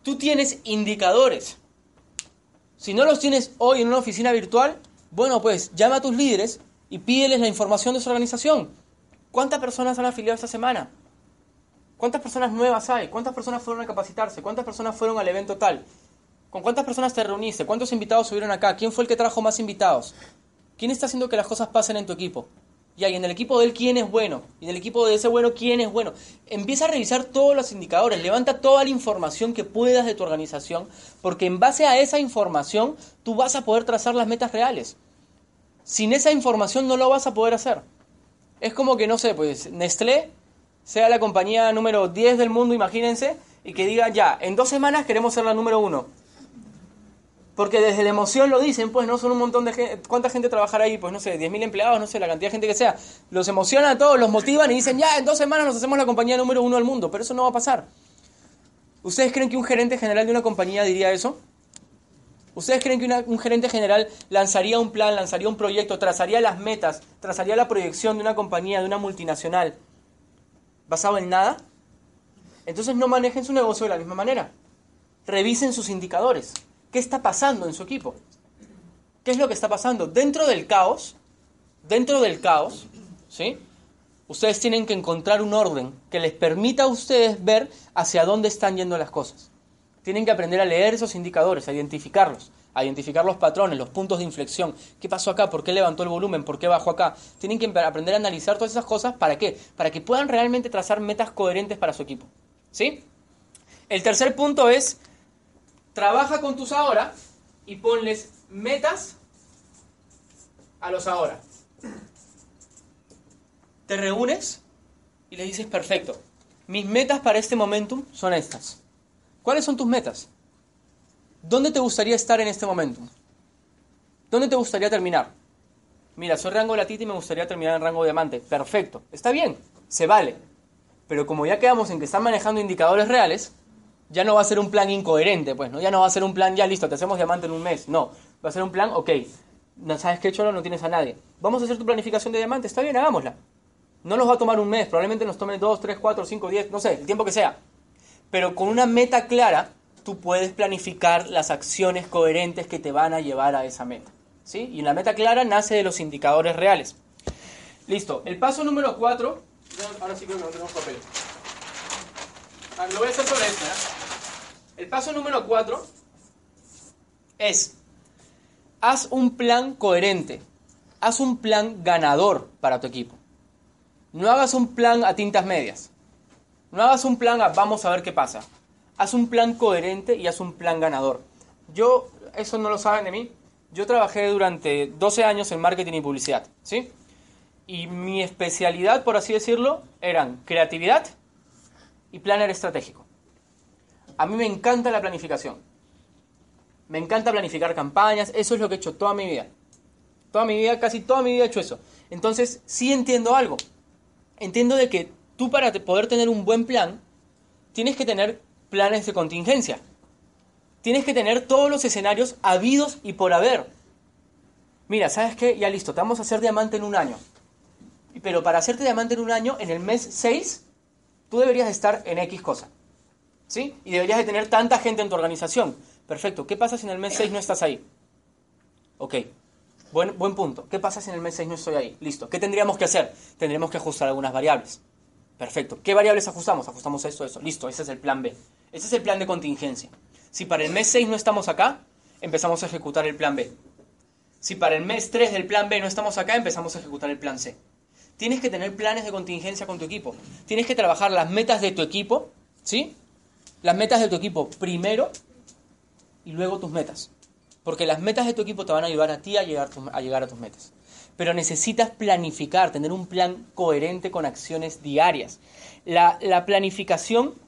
Tú tienes indicadores. Si no los tienes hoy en una oficina virtual, bueno, pues llama a tus líderes y pídeles la información de su organización. ¿Cuántas personas han afiliado esta semana? ¿Cuántas personas nuevas hay? ¿Cuántas personas fueron a capacitarse? ¿Cuántas personas fueron al evento tal? ¿Con cuántas personas te reuniste? ¿Cuántos invitados subieron acá? ¿Quién fue el que trajo más invitados? ¿Quién está haciendo que las cosas pasen en tu equipo? Y ahí en el equipo de él, ¿quién es bueno? Y en el equipo de ese bueno, ¿quién es bueno? Empieza a revisar todos los indicadores, levanta toda la información que puedas de tu organización, porque en base a esa información tú vas a poder trazar las metas reales. Sin esa información no lo vas a poder hacer. Es como que, no sé, pues Nestlé sea la compañía número 10 del mundo, imagínense, y que diga, ya, en dos semanas queremos ser la número uno. Porque desde la emoción lo dicen, pues no son un montón de gente. ¿Cuánta gente trabajará ahí? Pues no sé, 10.000 empleados, no sé, la cantidad de gente que sea. Los emociona a todos, los motivan y dicen, ya, en dos semanas nos hacemos la compañía número uno del mundo. Pero eso no va a pasar. ¿Ustedes creen que un gerente general de una compañía diría eso? ¿Ustedes creen que un gerente general lanzaría un plan, lanzaría un proyecto, trazaría las metas, trazaría la proyección de una compañía, de una multinacional, basado en nada? Entonces no manejen su negocio de la misma manera. Revisen sus indicadores. ¿Qué está pasando en su equipo? ¿Qué es lo que está pasando? Dentro del caos, dentro del caos, ¿sí? Ustedes tienen que encontrar un orden que les permita a ustedes ver hacia dónde están yendo las cosas. Tienen que aprender a leer esos indicadores, a identificarlos, a identificar los patrones, los puntos de inflexión. ¿Qué pasó acá? ¿Por qué levantó el volumen? ¿Por qué bajó acá? Tienen que aprender a analizar todas esas cosas. ¿Para qué? Para que puedan realmente trazar metas coherentes para su equipo. ¿Sí? El tercer punto es trabaja con tus ahora y ponles metas a los ahora. Te reúnes y le dices, perfecto, mis metas para este momentum son estas. ¿Cuáles son tus metas? ¿Dónde te gustaría estar en este momentum? ¿Dónde te gustaría terminar? Mira, soy rango latita y me gustaría terminar en rango diamante. Perfecto, está bien, se vale. Pero como ya quedamos en que están manejando indicadores reales, ya no va a ser un plan incoherente, pues, ¿no? Ya no va a ser un plan, ya listo, te hacemos diamante en un mes. No, va a ser un plan, ok, no sabes qué cholo, no tienes a nadie. Vamos a hacer tu planificación de diamante, está bien, hagámosla. No nos va a tomar un mes, probablemente nos tome dos, tres, cuatro, cinco, diez, no sé, el tiempo que sea. Pero con una meta clara, tú puedes planificar las acciones coherentes que te van a llevar a esa meta. ¿sí? Y la meta clara nace de los indicadores reales. Listo, el paso número cuatro, ahora sí que no tenemos papel. Ah, lo voy a hacer sobre esto. El paso número 4 es, haz un plan coherente, haz un plan ganador para tu equipo. No hagas un plan a tintas medias. No hagas un plan a vamos a ver qué pasa. Haz un plan coherente y haz un plan ganador. Yo, eso no lo saben de mí, yo trabajé durante 12 años en marketing y publicidad, ¿sí? Y mi especialidad, por así decirlo, eran creatividad, y planner estratégico. A mí me encanta la planificación. Me encanta planificar campañas, eso es lo que he hecho toda mi vida. Toda mi vida, casi toda mi vida he hecho eso. Entonces, sí entiendo algo. Entiendo de que tú para poder tener un buen plan, tienes que tener planes de contingencia. Tienes que tener todos los escenarios habidos y por haber. Mira, ¿sabes qué? Ya listo, te vamos a hacer diamante en un año. pero para hacerte diamante en un año, en el mes 6, tú deberías estar en X cosa. ¿Sí? Y deberías de tener tanta gente en tu organización. Perfecto. ¿Qué pasa si en el mes 6 no estás ahí? Ok. Buen, buen punto. ¿Qué pasa si en el mes 6 no estoy ahí? Listo. ¿Qué tendríamos que hacer? Tendríamos que ajustar algunas variables. Perfecto. ¿Qué variables ajustamos? Ajustamos esto, eso. Listo. Ese es el plan B. Ese es el plan de contingencia. Si para el mes 6 no estamos acá, empezamos a ejecutar el plan B. Si para el mes 3 del plan B no estamos acá, empezamos a ejecutar el plan C. Tienes que tener planes de contingencia con tu equipo. Tienes que trabajar las metas de tu equipo, ¿sí? Las metas de tu equipo primero y luego tus metas. Porque las metas de tu equipo te van a ayudar a ti a llegar, a llegar a tus metas. Pero necesitas planificar, tener un plan coherente con acciones diarias. La, la planificación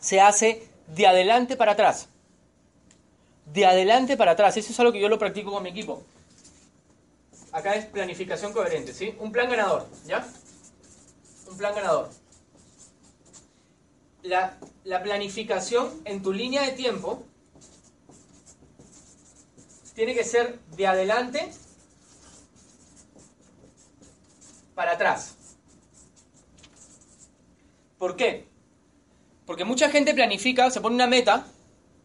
se hace de adelante para atrás. De adelante para atrás. Eso es algo que yo lo practico con mi equipo. Acá es planificación coherente, ¿sí? Un plan ganador, ¿ya? Un plan ganador. La, la planificación en tu línea de tiempo tiene que ser de adelante para atrás. ¿Por qué? Porque mucha gente planifica, se pone una meta,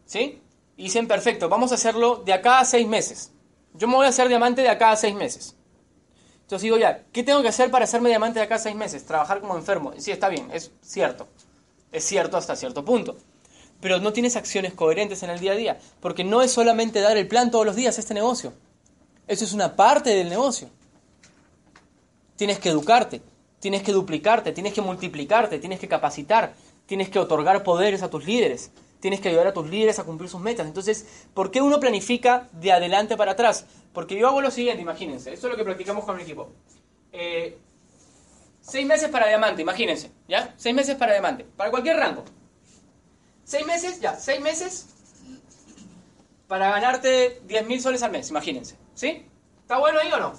¿sí? Y dicen, perfecto, vamos a hacerlo de acá a seis meses. Yo me voy a hacer diamante de acá a seis meses. Entonces digo, ya, ¿qué tengo que hacer para hacerme diamante de acá a seis meses? Trabajar como enfermo. Sí, está bien, es cierto. Es cierto hasta cierto punto. Pero no tienes acciones coherentes en el día a día. Porque no es solamente dar el plan todos los días este negocio. Eso es una parte del negocio. Tienes que educarte, tienes que duplicarte, tienes que multiplicarte, tienes que capacitar, tienes que otorgar poderes a tus líderes, tienes que ayudar a tus líderes a cumplir sus metas. Entonces, ¿por qué uno planifica de adelante para atrás? Porque yo hago lo siguiente, imagínense, esto es lo que practicamos con mi equipo. Eh, seis meses para diamante, imagínense, ¿ya? Seis meses para diamante, para cualquier rango. Seis meses, ya, seis meses para ganarte 10.000 soles al mes, imagínense, ¿sí? ¿Está bueno ahí o no?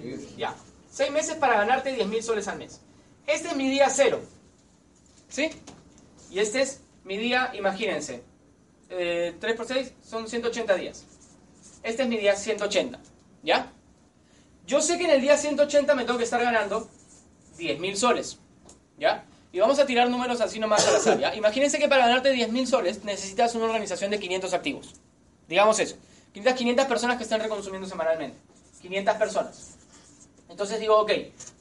Sí. Ya, seis meses para ganarte 10.000 soles al mes. Este es mi día cero, ¿sí? Y este es mi día, imagínense, 3 eh, por 6 son 180 días. Este es mi día 180, ¿ya? Yo sé que en el día 180 me tengo que estar ganando 10.000 soles, ¿ya? Y vamos a tirar números así nomás a la azar, ¿ya? Imagínense que para ganarte 10.000 soles necesitas una organización de 500 activos. Digamos eso. 500, 500 personas que estén reconsumiendo semanalmente. 500 personas. Entonces digo, ok,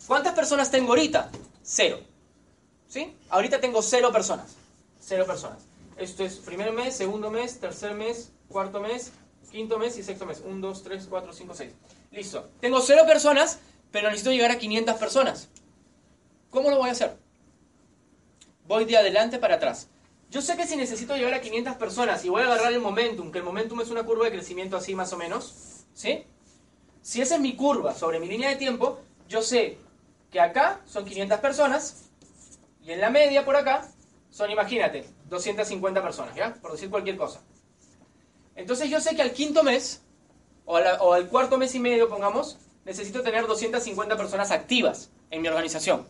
¿cuántas personas tengo ahorita? Cero. ¿Sí? Ahorita tengo cero personas. Cero personas. Esto es primer mes, segundo mes, tercer mes, cuarto mes, quinto mes y sexto mes. 1, 2, 3, 4, 5, 6. Listo. Tengo cero personas, pero necesito llegar a 500 personas. ¿Cómo lo voy a hacer? Voy de adelante para atrás. Yo sé que si necesito llegar a 500 personas y voy a agarrar el momentum, que el momentum es una curva de crecimiento así más o menos, ¿sí? Si esa es mi curva sobre mi línea de tiempo, yo sé que acá son 500 personas y en la media por acá son, imagínate, 250 personas, ¿ya? Por decir cualquier cosa. Entonces yo sé que al quinto mes, o, al cuarto mes y medio, pongamos, necesito tener 250 personas activas en mi organización.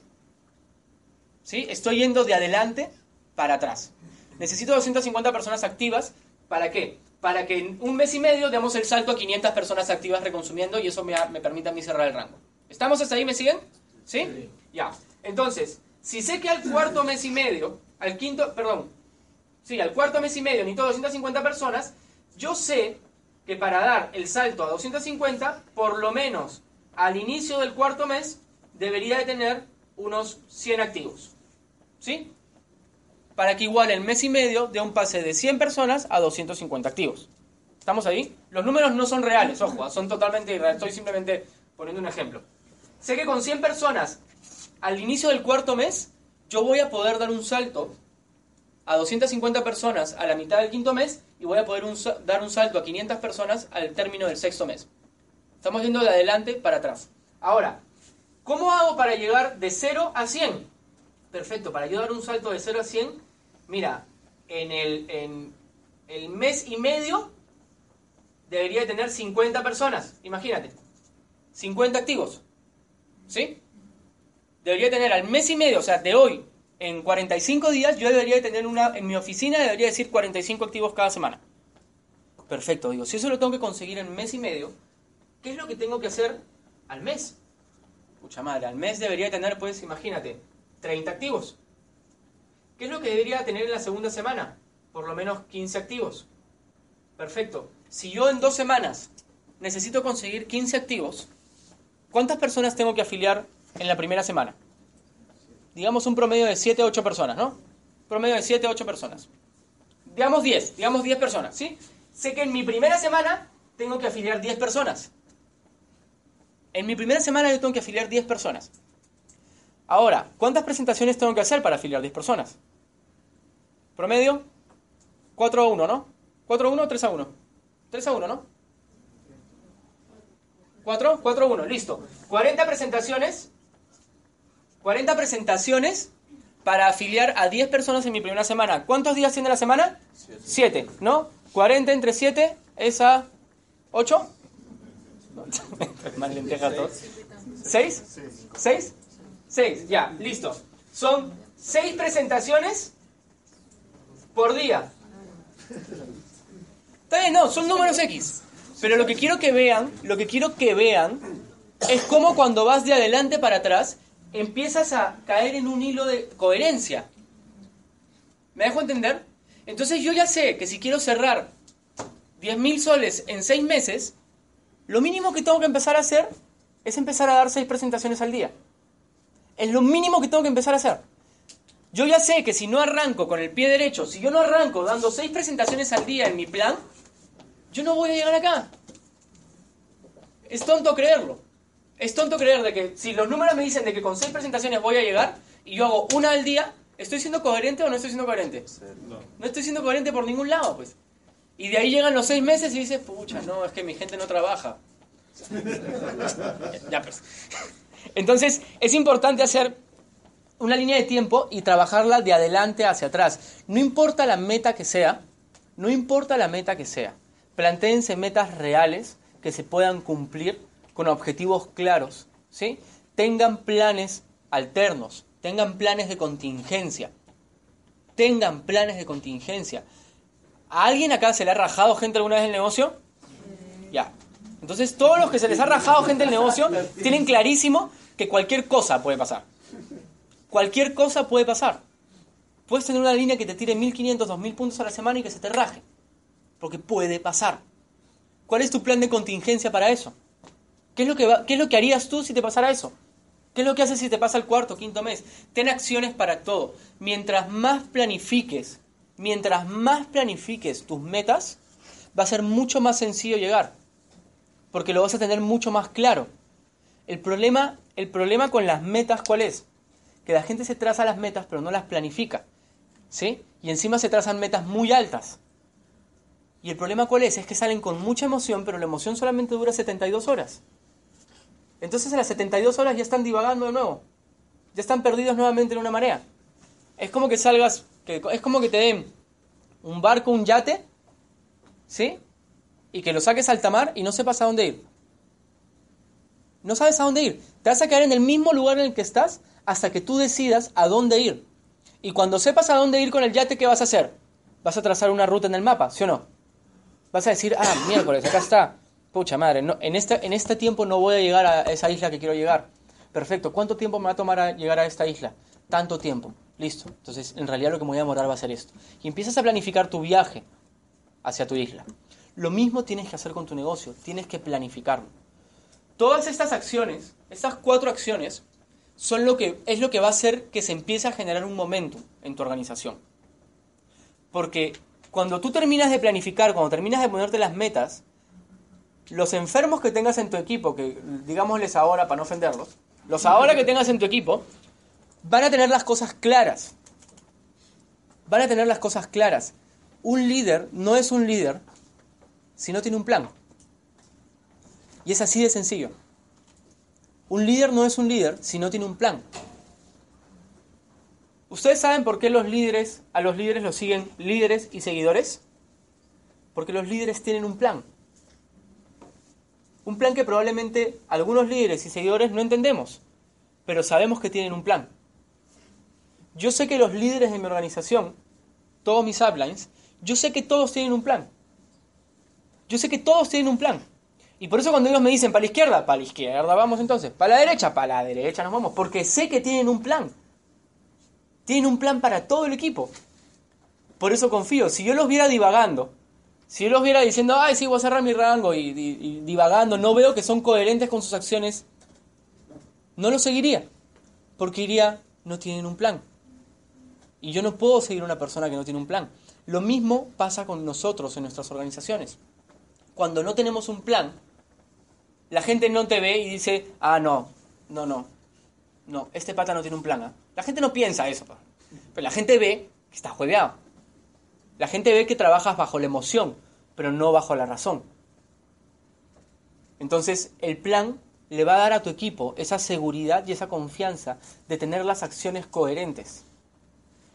¿Sí? Estoy yendo de adelante para atrás. Necesito 250 personas activas, ¿para qué? Para que en un mes y medio demos el salto a 500 personas activas reconsumiendo y eso me, me permita a mí cerrar el rango. ¿Estamos hasta ahí? ¿Me siguen? ¿Sí? Ya. Entonces, si sé que al cuarto mes y medio al quinto, perdón, sí, al cuarto mes y medio necesito 250 personas, yo sé que para dar el salto a 250, por lo menos al inicio del cuarto mes, debería de tener unos 100 activos. ¿Sí? Para que igual el mes y medio dé un pase de 100 personas a 250 activos. ¿Estamos ahí? Los números no son reales, ojo, son totalmente irreales. Estoy simplemente poniendo un ejemplo. Sé que con 100 personas al inicio del cuarto mes yo voy a poder dar un salto a 250 personas a la mitad del quinto mes y voy a poder dar un salto a 500 personas al término del sexto mes. Estamos yendo de adelante para atrás. Ahora, ¿cómo hago para llegar de 0 a 100? Perfecto, para yo dar un salto de 0 a 100, mira, en el, en el mes y medio debería tener 50 personas, imagínate. 50 activos. ¿Sí? Debería tener al mes y medio, o sea, de hoy, en 45 días, yo debería tener una, en mi oficina debería decir 45 activos cada semana. Perfecto, digo, si eso lo tengo que conseguir en mes y medio, ¿qué es lo que tengo que hacer al mes? Pucha madre, al mes debería tener, pues, imagínate, 30 activos. ¿Qué es lo que debería tener en la segunda semana? Por lo menos 15 activos. Perfecto. Si yo en dos semanas necesito conseguir 15 activos, ¿cuántas personas tengo que afiliar en la primera semana? Digamos un promedio de 7 8 personas, ¿no? Promedio de 7 8 personas. Digamos 10, digamos 10 personas, ¿sí? Sé que en mi primera semana tengo que afiliar 10 personas. En mi primera semana yo tengo que afiliar 10 personas. Ahora, ¿cuántas presentaciones tengo que hacer para afiliar 10 personas? Promedio, 4 a 1, ¿no? 4 a 1 o 3 a 1. 3 a 1, ¿no? 4, 4 a 1, listo. 40 presentaciones. 40 presentaciones para afiliar a 10 personas en mi primera semana. ¿Cuántos días tiene la semana? 7, ¿no? 40 entre 7 es a 8. Más lenteja todo. ¿6? ¿6? 6, ya, listo. Son 6 presentaciones por día. Está bien, no, son números X. Pero lo que quiero que vean, lo que quiero que vean es cómo cuando vas de adelante para atrás empiezas a caer en un hilo de coherencia. ¿Me dejo entender? Entonces yo ya sé que si quiero cerrar 10.000 soles en 6 meses, lo mínimo que tengo que empezar a hacer es empezar a dar 6 presentaciones al día. Es lo mínimo que tengo que empezar a hacer. Yo ya sé que si no arranco con el pie derecho, si yo no arranco dando 6 presentaciones al día en mi plan, yo no voy a llegar acá. Es tonto creerlo. Es tonto creer de que si los números me dicen de que con 6 presentaciones voy a llegar y yo hago una al día, ¿estoy siendo coherente o no estoy siendo coherente? No. No estoy siendo coherente por ningún lado, pues. Y de ahí llegan los 6 meses y dices, pucha, no, es que mi gente no trabaja. ya pues. Entonces, es importante hacer una línea de tiempo y trabajarla de adelante hacia atrás. No importa la meta que sea, no importa la meta que sea. Plantéense metas reales que se puedan cumplir con objetivos claros, ¿sí? Tengan planes alternos, tengan planes de contingencia. Tengan planes de contingencia. ¿A alguien acá se le ha rajado gente alguna vez el negocio? Ya. Entonces, todos los que se les ha rajado gente el negocio tienen clarísimo que cualquier cosa puede pasar. Cualquier cosa puede pasar. Puedes tener una línea que te tire 1500, 2000 puntos a la semana y que se te raje. Porque puede pasar. ¿Cuál es tu plan de contingencia para eso? ¿Qué es lo que, qué es lo que harías tú si te pasara eso? ¿Qué es lo que haces si te pasa el cuarto, quinto mes? Ten acciones para todo. Mientras más planifiques, mientras más planifiques tus metas, va a ser mucho más sencillo llegar. Porque lo vas a tener mucho más claro. El problema, el problema con las metas, ¿cuál es? Que la gente se traza las metas pero no las planifica. ¿Sí? Y encima se trazan metas muy altas. Y el problema cuál es? Es que salen con mucha emoción, pero la emoción solamente dura 72 horas. Entonces a las 72 horas ya están divagando de nuevo. Ya están perdidos nuevamente en una marea. Es como que salgas, es como que te den un barco, un yate, ¿sí? Y que lo saques al tamar y no sepas a dónde ir. No sabes a dónde ir. Te vas a quedar en el mismo lugar en el que estás hasta que tú decidas a dónde ir. Y cuando sepas a dónde ir con el yate, ¿qué vas a hacer? Vas a trazar una ruta en el mapa, ¿sí o no? Vas a decir, ah, miércoles, acá está. Pucha madre, no, en, este, en este tiempo no voy a llegar a esa isla que quiero llegar. Perfecto, ¿cuánto tiempo me va a tomar llegar a esta isla? Tanto tiempo. Listo. Entonces, en realidad lo que me voy a demorar va a ser esto. Y empiezas a planificar tu viaje hacia tu isla. Lo mismo tienes que hacer con tu negocio, tienes que planificarlo. Todas estas acciones, estas cuatro acciones, son lo que, es lo que va a hacer que se empiece a generar un momento en tu organización. Porque cuando tú terminas de planificar, cuando terminas de ponerte las metas, los enfermos que tengas en tu equipo, que digámosles ahora para no ofenderlos, los ahora que tengas en tu equipo, van a tener las cosas claras. Van a tener las cosas claras. Un líder no es un líder si no tiene un plan. Y es así de sencillo. Un líder no es un líder si no tiene un plan. ¿Ustedes saben por qué los líderes, a los líderes los siguen líderes y seguidores? Porque los líderes tienen un plan. Un plan que probablemente algunos líderes y seguidores no entendemos, pero sabemos que tienen un plan. Yo sé que los líderes de mi organización, todos mis uplines, yo sé que todos tienen un plan. Yo sé que todos tienen un plan. Y por eso cuando ellos me dicen para la izquierda, para la izquierda vamos entonces, para la derecha, para la derecha nos vamos, porque sé que tienen un plan. Tienen un plan para todo el equipo. Por eso confío. Si yo los viera divagando, si yo los viera diciendo, ay, sí, voy a cerrar mi rango y, divagando, no veo que son coherentes con sus acciones, no los seguiría. Porque iría, no tienen un plan. Y yo no puedo seguir a una persona que no tiene un plan. Lo mismo pasa con nosotros en nuestras organizaciones. Cuando no tenemos un plan, la gente no te ve y dice, ah, no, no, no, no, este pata no tiene un plan. ¿ah?". La gente no piensa eso, pero la gente ve que está jueveado. La gente ve que trabajas bajo la emoción, pero no bajo la razón. Entonces, el plan le va a dar a tu equipo esa seguridad y esa confianza de tener las acciones coherentes.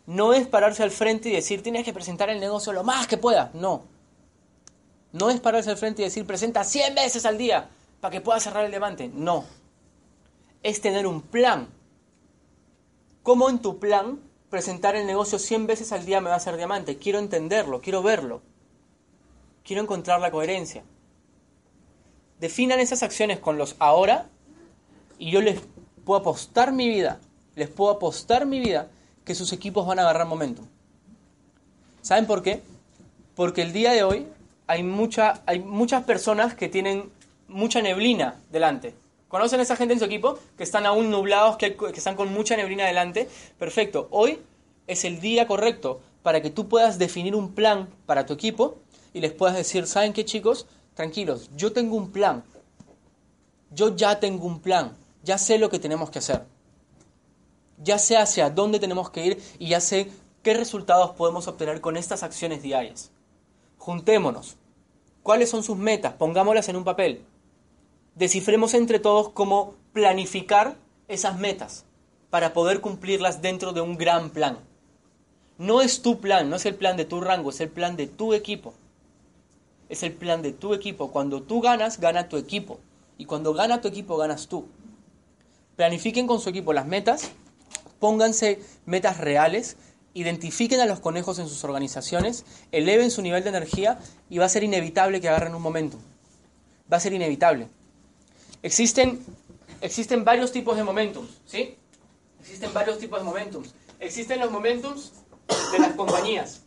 No es pararse al frente y decir, tienes que presentar el negocio lo más que puedas. No. No es pararse al frente y decir, presenta 100 veces al día para que puedas cerrar el diamante. No. Es tener un plan. ¿Cómo en tu plan presentar el negocio 100 veces al día me va a hacer diamante? Quiero entenderlo, quiero verlo. Quiero encontrar la coherencia. Definan esas acciones con los ahora y yo les puedo apostar mi vida, les puedo apostar mi vida que sus equipos van a agarrar momentum. ¿Saben por qué? Porque el día de hoy hay, mucha, hay muchas personas que tienen mucha neblina delante. ¿Conocen a esa gente en su equipo? Que están aún nublados, que, están con mucha neblina delante. Perfecto. Hoy es el día correcto para que tú puedas definir un plan para tu equipo y les puedas decir, ¿saben qué chicos? Tranquilos, yo tengo un plan. Yo ya tengo un plan. Ya sé lo que tenemos que hacer ya sé hacia dónde tenemos que ir y ya sé qué resultados podemos obtener con estas acciones diarias. Juntémonos. ¿Cuáles son sus metas? Pongámoslas en un papel. Descifremos entre todos cómo planificar esas metas para poder cumplirlas dentro de un gran plan. No es tu plan, no es el plan de tu rango, es el plan de tu equipo. Es el plan de tu equipo. Cuando tú ganas, gana tu equipo. Y cuando gana tu equipo, ganas tú. Planifiquen con su equipo las metas pónganse metas reales, identifiquen a los conejos en sus organizaciones, eleven su nivel de energía y va a ser inevitable que agarren un momento. Va a ser inevitable. Existen, existen varios tipos de momentum, ¿sí? Existen varios tipos de momentum. Existen los momentums de las compañías.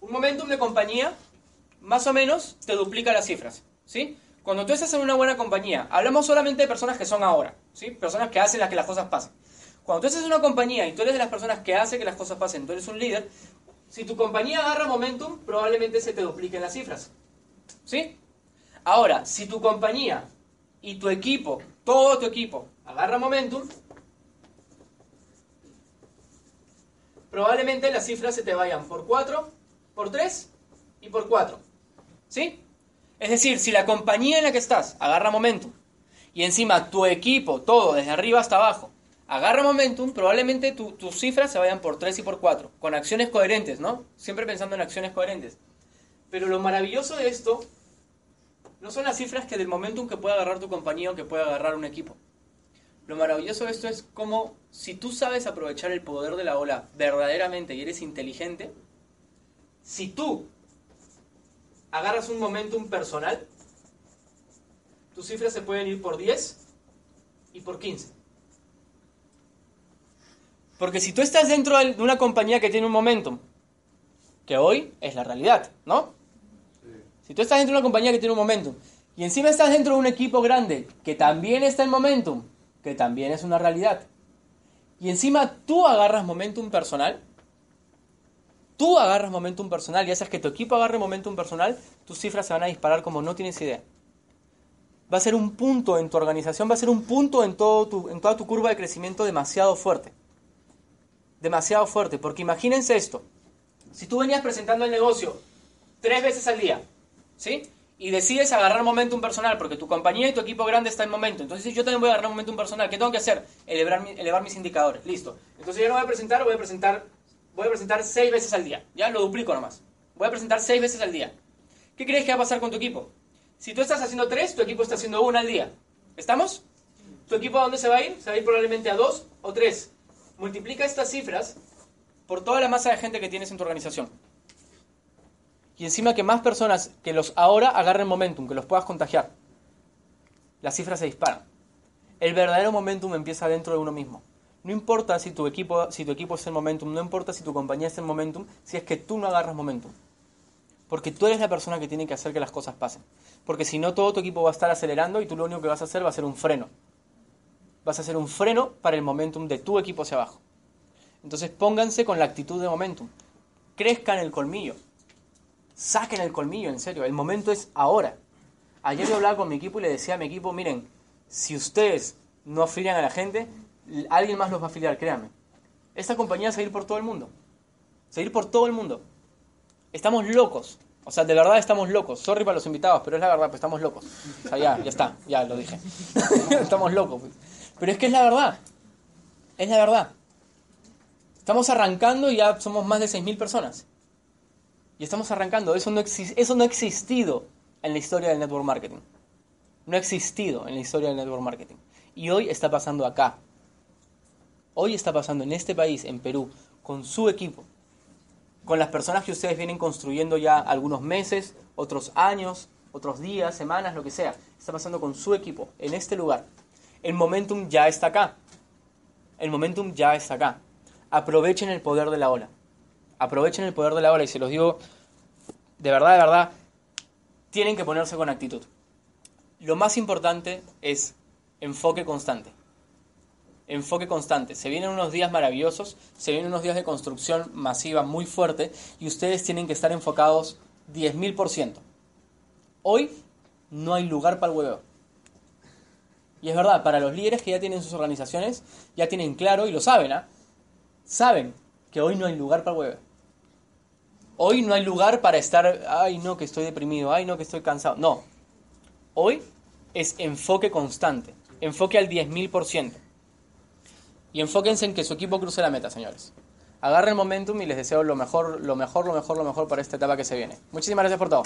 Un momentum de compañía más o menos te duplica las cifras, ¿sí? Cuando tú estás en una buena compañía, hablamos solamente de personas que son ahora, ¿sí? Personas que hacen las que las cosas pasen. Cuando tú estás en una compañía y tú eres de las personas que hace que las cosas pasen, tú eres un líder, si tu compañía agarra momentum, probablemente se te dupliquen las cifras. ¿Sí? Ahora, si tu compañía y tu equipo, todo tu equipo, agarra momentum, probablemente las cifras se te vayan por 4, por 3 y por 4. ¿Sí? Es decir, si la compañía en la que estás agarra momentum y encima tu equipo, todo, desde arriba hasta abajo, agarra momentum, probablemente tus cifras se vayan por 3 y por 4, con acciones coherentes, ¿no? Siempre pensando en acciones coherentes. Pero lo maravilloso de esto no son las cifras que del momentum que puede agarrar tu compañía o que puede agarrar un equipo. Lo maravilloso de esto es como si tú sabes aprovechar el poder de la ola verdaderamente y eres inteligente, si tú agarras un momentum personal, tus cifras se pueden ir por 10 y por 15. Porque si tú estás dentro de una compañía que tiene un momentum, que hoy es la realidad, ¿no? Si tú estás dentro de una compañía que tiene un momentum, y encima estás dentro de un equipo grande que también está en momentum, que también es una realidad, y encima tú agarras momentum personal, tú agarras momentum personal y haces que tu equipo agarre momentum personal, tus cifras se van a disparar como no tienes idea. Va a ser un punto en tu organización, va a ser un punto en, todo tu, en toda tu curva de crecimiento demasiado fuerte. Demasiado fuerte, porque imagínense esto. Si tú venías presentando el negocio tres veces al día, ¿sí? Y decides agarrar momentum personal porque tu compañía y tu equipo grande está en momento. Entonces yo también voy a agarrar momentum personal. ¿Qué tengo que hacer? Elevar, elevar mis indicadores. Listo. Entonces yo no voy a presentar, voy a presentar voy a presentar seis veces al día. Ya lo duplico nomás. Voy a presentar seis veces al día. ¿Qué crees que va a pasar con tu equipo? Si tú estás haciendo tres, tu equipo está haciendo una al día. ¿Estamos? ¿Tu equipo a dónde se va a ir? Se va a ir probablemente a dos o tres. Multiplica estas cifras por toda la masa de gente que tienes en tu organización. Y encima que más personas que los ahora agarren momentum, que los puedas contagiar. Las cifras se disparan. El verdadero momentum empieza dentro de uno mismo. No importa si tu equipo, si tu equipo es el momentum, no importa si tu compañía es el momentum, si es que tú no agarras momentum. Porque tú eres la persona que tiene que hacer que las cosas pasen. Porque si no, todo tu equipo va a estar acelerando y tú lo único que vas a hacer va a ser un freno. Vas a hacer un freno para el momentum de tu equipo hacia abajo. Entonces pónganse con la actitud de momentum. Crezcan el colmillo. Saquen el colmillo, en serio. El momento es ahora. Ayer yo hablaba con mi equipo y le decía a mi equipo, miren, si ustedes no afilian a la gente, alguien más los va a afiliar, créanme. Esta compañía va a ir por todo el mundo. Seguir por todo el mundo. Estamos locos. O sea, de verdad estamos locos. Sorry para los invitados, pero es la verdad, pues estamos locos. O sea, ya, ya está, ya lo dije. estamos locos. Pues. Pero es que es la verdad. Es la verdad. Estamos arrancando y ya somos más de 6.000 personas. Y estamos arrancando. Eso no, eso ha existido en la historia del network marketing. No ha existido en la historia del network marketing. Y hoy está pasando acá. Hoy está pasando en este país, en Perú, con su equipo. Con las personas que ustedes vienen construyendo ya algunos meses, otros años, otros días, semanas, lo que sea. Está pasando con su equipo, en este lugar. El momentum ya está acá. El momentum ya está acá. Aprovechen el poder de la ola aprovechen el poder de la hora y se los digo de verdad, de verdad, tienen que ponerse con actitud. Lo más importante es enfoque constante. Enfoque constante. Se vienen unos días maravillosos, se vienen unos días de construcción masiva muy fuerte y ustedes tienen que estar enfocados 10.000%. Hoy no hay lugar para el huevo. Y es verdad, para los líderes que ya tienen sus organizaciones, ya tienen claro y lo saben, ¿ah? Saben que hoy no hay lugar para el huevo. Hoy no hay lugar para estar, ay no, que estoy deprimido, ay no, que estoy cansado. No. Hoy es enfoque constante, enfoque al 10.000%. Y enfóquense en que su equipo cruce la meta, señores. Agarren el momentum y les deseo lo mejor, lo mejor, lo mejor, lo mejor para esta etapa que se viene. Muchísimas gracias por todo.